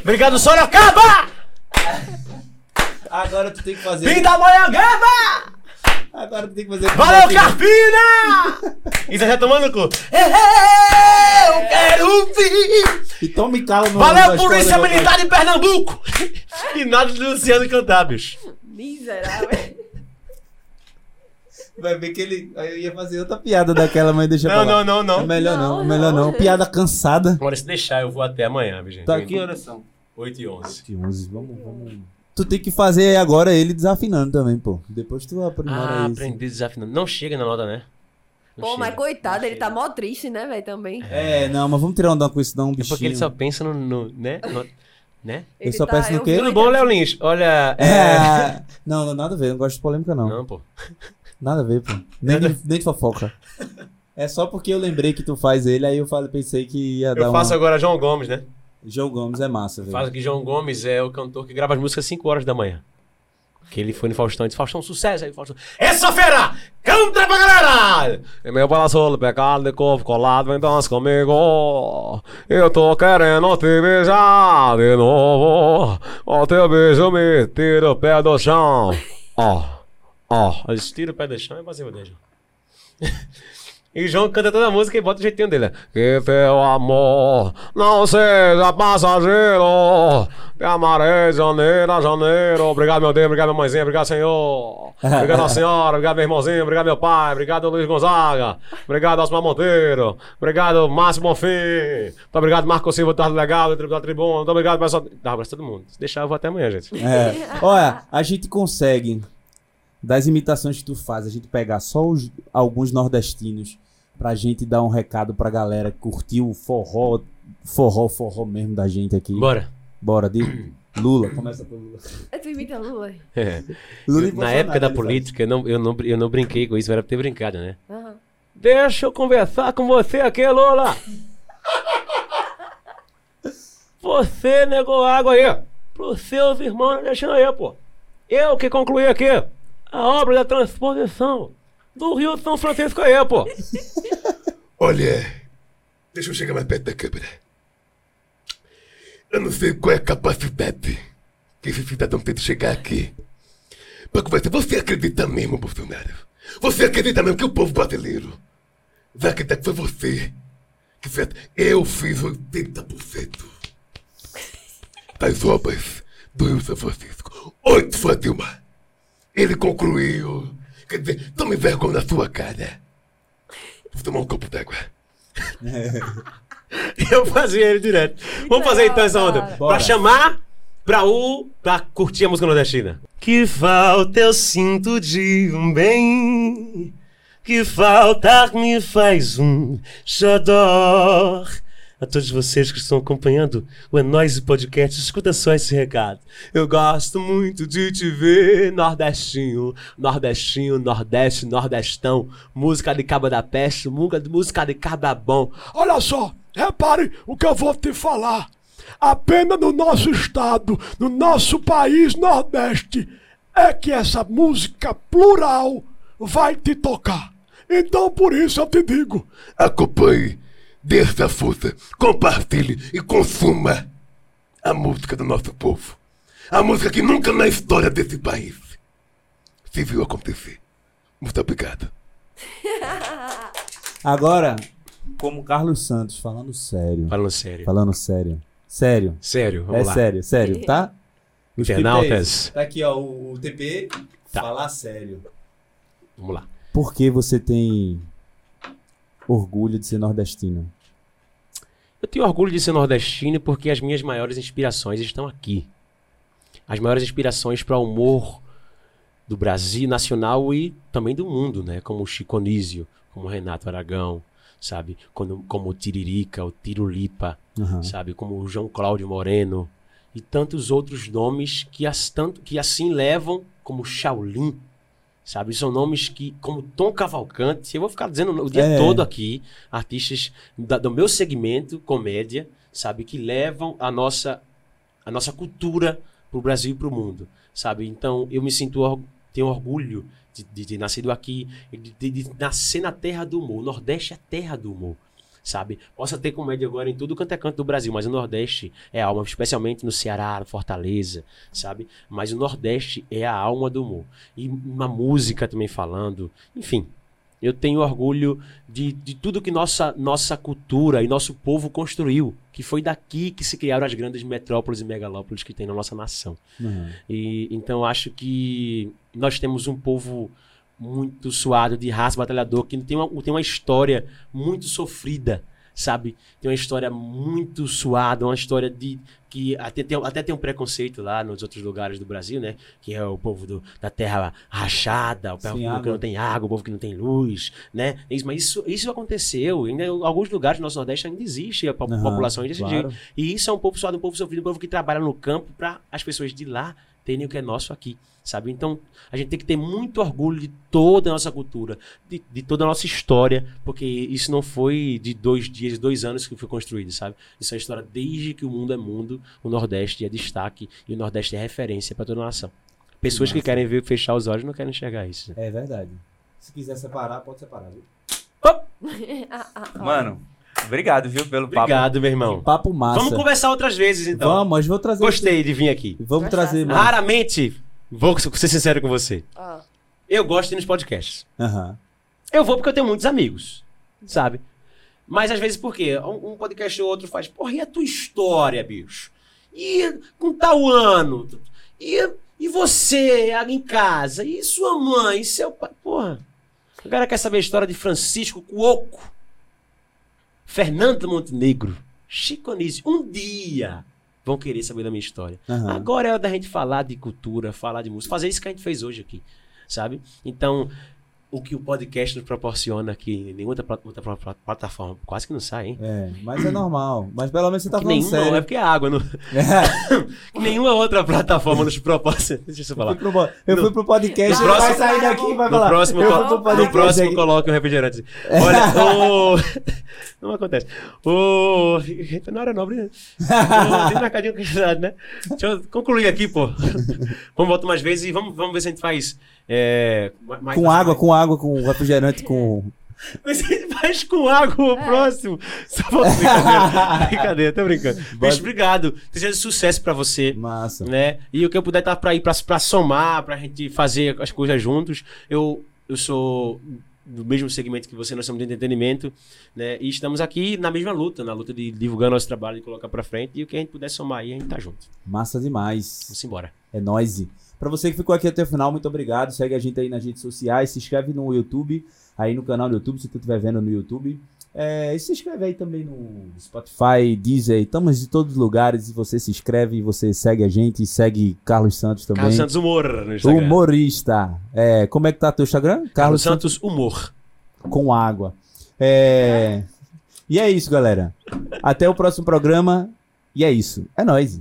S2: Obrigado, Sorocaba!
S1: Agora tu tem que fazer.
S2: Vim da Moyangaba!
S1: Agora tu tem que fazer.
S2: Valeu, Carpina! E você já tomando o cu? Eu quero vir!
S1: E tome calo no
S2: Valeu, Polícia Militar de Pernambuco! E nada de Luciano cantar, bicho.
S3: Miserável.
S1: Vai ver que ele. Aí eu ia fazer outra piada daquela, mas deixa
S2: Não,
S1: lá.
S2: não, não,
S1: É
S2: não.
S1: melhor não,
S3: Não,
S1: é melhor não.
S3: não.
S1: Piada cansada.
S2: Agora, se deixar, eu vou até amanhã, gente.
S1: Tá, que horas são?
S2: 8 e 11.
S1: 11, vamos, vamos. Tu tem que fazer agora ele desafinando também, pô. Depois tu aprimora
S2: Ah,
S1: isso.
S2: aprendi desafinando. Não chega na nota, né? Não
S3: Pô,
S2: chega.
S3: mas coitado, ele tá mó triste, né, velho, também.
S1: É, não, mas vamos tirar onda com isso, não, um
S2: É
S1: bichinho.
S2: porque ele só pensa no. no- né? No- né?
S1: Ele só pensa no quê?
S2: Tudo bom, Léo Lins? Olha. É...
S1: É. Não, não, nada a ver, não gosto de polêmica, não.
S2: Não, pô.
S1: Nada a ver, pô. Nem, de, nem de fofoca. É só porque eu lembrei que tu faz ele, aí eu falei, pensei que ia dar
S2: Eu faço
S1: uma...
S2: agora João Gomes, né?
S1: João Gomes é massa, velho.
S2: Falo que João Gomes é o cantor que grava as músicas às 5 horas da manhã. Que ele foi no Faustão e disse, Faustão, sucesso aí, Faustão. Essa fera! Canta pra galera!
S4: E meu paraçolo pecado de corpo colado, vem dança comigo. Eu tô querendo te beijar de novo. O teu beijo me tira o pé do chão. Ó, ó.
S2: Eles tiram o pé do chão e o dedo. E João canta toda a música e bota o jeitinho dele.
S4: Que teu amor não seja passageiro. Te amarei de janeiro a janeiro. Obrigado, meu Deus. Obrigado, minha mãezinha. Obrigado, Senhor. *laughs* Obrigado, senhora. Obrigado, meu irmãozinho. Obrigado, meu pai. Obrigado, Luiz Gonzaga. Obrigado, Osmar Monteiro. Obrigado, Márcio Bonfim. Muito obrigado, Marco Silva, Tardo Legal, Tribunal Tribuna. Muito obrigado, pessoal. Dá um abraço a todo mundo. Se deixar, eu vou até amanhã, gente.
S1: É. Olha, a gente consegue, das imitações que tu faz, a gente pegar só os- alguns nordestinos pra gente dar um recado pra galera que curtiu o forró, forró, forró mesmo da gente aqui.
S2: Bora.
S1: Bora, de Lula, começa por Lula.
S3: É tu imita Lula.
S2: É.
S1: Lula e
S2: Na época da política, eu não, eu, não, eu não brinquei com isso, era pra ter brincado, né?
S3: Aham.
S2: Deixa eu conversar com você aqui, Lula. Você negou água aí pros seus irmãos deixando aí, pô. Eu que concluí aqui a obra da transposição do Rio São Francisco aí, pô. *laughs*
S8: Olha, deixa eu chegar mais perto da câmera. Eu não sei qual é a capacidade que esse cidadão tem de chegar aqui. Pra conversar. Você acredita mesmo, Bolsonaro? Você acredita mesmo que o povo brasileiro vai acreditar que foi você que fez? Eu fiz 80% das obras do Rio São Francisco. Oito Dilma. Ele concluiu. Quer dizer, tome vergonha na sua cara. Vou tomar um copo d'água. *laughs*
S2: Eu fazia ele direto. Vamos fazer então essa onda.
S1: Bora.
S2: Pra chamar pra o. pra curtir a música nordestina. Que falta eu sinto de um bem. Que falta me faz um xodó. A todos vocês que estão acompanhando o É Nóis Podcast, escuta só esse recado. Eu gosto muito de te ver, Nordestinho, Nordestinho, Nordeste, Nordestão, música de Caba da Peste, música música de Caba Bom.
S4: Olha só, repare o que eu vou te falar. Apenas no nosso estado, no nosso país Nordeste, é que essa música plural vai te tocar. Então por isso eu te digo,
S8: Acompanhe, força, compartilhe e consuma a música do nosso povo. A música que nunca na história desse país se viu acontecer. Muito obrigado. *laughs*
S1: Agora, como Carlos Santos, falando sério.
S2: Falando sério.
S1: Falando sério. Sério.
S2: Sério, vamos
S1: é
S2: lá.
S1: sério, sério, tá? O script é
S2: Internautas.
S1: esse. Tá aqui, ó, o, o TP.
S2: Tá.
S1: Falar sério.
S2: Vamos lá.
S1: Por que você tem orgulho de ser nordestino?
S2: Eu tenho orgulho de ser nordestino porque as minhas maiores inspirações estão aqui. As maiores inspirações para o humor do Brasil nacional e também do mundo, né? Como o Chico Anísio, como o Renato Aragão. sabe? Quando, como o Tiririca, o Tirulipa,
S1: Aham.
S2: sabe? Como o João Cláudio Moreno e tantos outros nomes que, as, tanto, que assim levam, como Shaolin, sabe? São nomes que, como Tom Cavalcante, eu vou ficar dizendo o dia
S1: É.
S2: todo aqui, artistas da- do meu segmento, comédia, sabe? Que levam a nossa, a nossa cultura pro Brasil e pro mundo, sabe? Então, eu me sinto, tenho orgulho de, de, de nascido aqui, de, de- de nascer na terra do humor. O Nordeste é a terra do humor sabe? Possa ter comédia agora em tudo quanto é canto do Brasil, mas o Nordeste é a alma, especialmente no Ceará, no Fortaleza, sabe? Mas o Nordeste é a alma do humor. E uma música também falando, enfim. Eu tenho orgulho de, de tudo que nossa, nossa cultura e nosso povo construiu, que foi daqui que se criaram as grandes metrópoles e megalópolis que tem na nossa nação.
S1: Aham.
S2: E então acho que nós temos um povo muito suado, de raça, batalhador, que tem uma, tem uma história muito sofrida, sabe? Tem uma história muito suada, uma história de que até tem, até tem um preconceito lá nos outros lugares do Brasil, né? Que é o povo do- da terra rachada, o povo que não tem água, o povo que não tem luz, né? Isso, mas isso, isso aconteceu. Ainda, em alguns lugares do nosso Nordeste ainda existe a
S1: Aham,
S2: população desse
S1: claro.
S2: jeito. E isso é um povo suado, um povo sofrido, um povo que trabalha no campo para as pessoas de lá terem o que é nosso aqui, sabe? Então, a gente tem que ter muito orgulho de toda a nossa cultura, de, de toda a nossa história, porque isso não foi de dois dias, dois anos que foi construído, sabe? Isso é história desde que o mundo é mundo, o Nordeste é destaque e o Nordeste é referência para toda a nação. Pessoas que querem ver fechar os olhos não querem enxergar isso.
S1: É verdade. Se quiser separar, pode separar, viu? *laughs*
S9: Mano, obrigado, viu, pelo papo.
S2: Obrigado, meu irmão.
S1: Papo massa.
S2: Vamos conversar outras vezes, então.
S1: Vamos, hoje vou trazer.
S2: Gostei de vir aqui.
S1: Vamos
S3: Gostasse.
S1: trazer mais.
S2: Raramente, vou ser sincero com você,
S3: Ah.
S2: eu gosto de ir nos podcasts.
S1: Aham.
S2: Eu vou porque eu tenho muitos amigos, sabe? Mas às vezes por quê? Um, um podcast ou outro faz, porra, e a tua história, bicho? E com tal ano? E, e você em casa? E sua mãe? E seu pai? Porra. O cara quer saber a história de Francisco Cuoco, Fernando Montenegro, Chico Anísio. Um dia vão querer saber da minha história.
S1: Aham.
S2: Agora é hora da gente falar de cultura, falar de música, fazer isso que a gente fez hoje aqui, sabe? Então, o que o podcast nos proporciona aqui, em nenhuma outra, outra pla- plataforma, quase que não sai, hein?
S1: É, mas é normal. Mas pelo menos você tá
S2: que
S1: falando
S2: nenhuma,
S1: sério.
S2: é porque é água, não, *laughs* que nenhuma outra plataforma nos proporciona. *laughs* Deixa eu
S1: Eu
S2: falar.
S1: fui pro, eu fui pro podcast,
S2: No
S1: ele vai
S2: próximo-
S1: sair daqui e vai
S2: No
S1: falar.
S2: próximo,
S1: eu
S2: no próximo coloque um refrigerante. Olha, *laughs* o... não acontece. O... Não era nobre, né? O... Tem né? Deixa eu concluir aqui, pô. Vamos voltar mais vezes e vamos, vamos ver se a gente faz. É... mais-
S1: Com água, com água, com refrigerante, com. *laughs*
S2: Mas a gente faz com água o próximo. Só brincadeira. *laughs* brincadeira, tô brincando. Bicho, obrigado. Desejo sucesso pra você.
S1: Massa.
S2: Né? E o que eu puder estar pra ir pra, pra somar, pra gente fazer as coisas juntos. Eu, eu sou do mesmo segmento que você, nós somos de entretenimento, né? E estamos aqui na mesma luta, na luta de divulgar nosso trabalho e colocar pra frente. E o que a gente puder somar aí, a gente tá junto.
S1: Massa demais.
S2: Vamos embora.
S1: É nóis. Pra você que ficou aqui até o final, muito obrigado. Segue a gente aí nas redes sociais, se inscreve no YouTube, aí no canal do YouTube, se tu estiver vendo no YouTube. É, e se inscreve aí também no Spotify, Deezer, estamos de todos os lugares e você se inscreve e você segue a gente segue Carlos Santos também.
S2: Carlos Santos Humor no Instagram.
S1: Humorista. É, como é que tá teu Instagram?
S2: Carlos Santos Humor.
S1: com água. É... E é isso, galera. Até o próximo programa. E é isso. É nóis.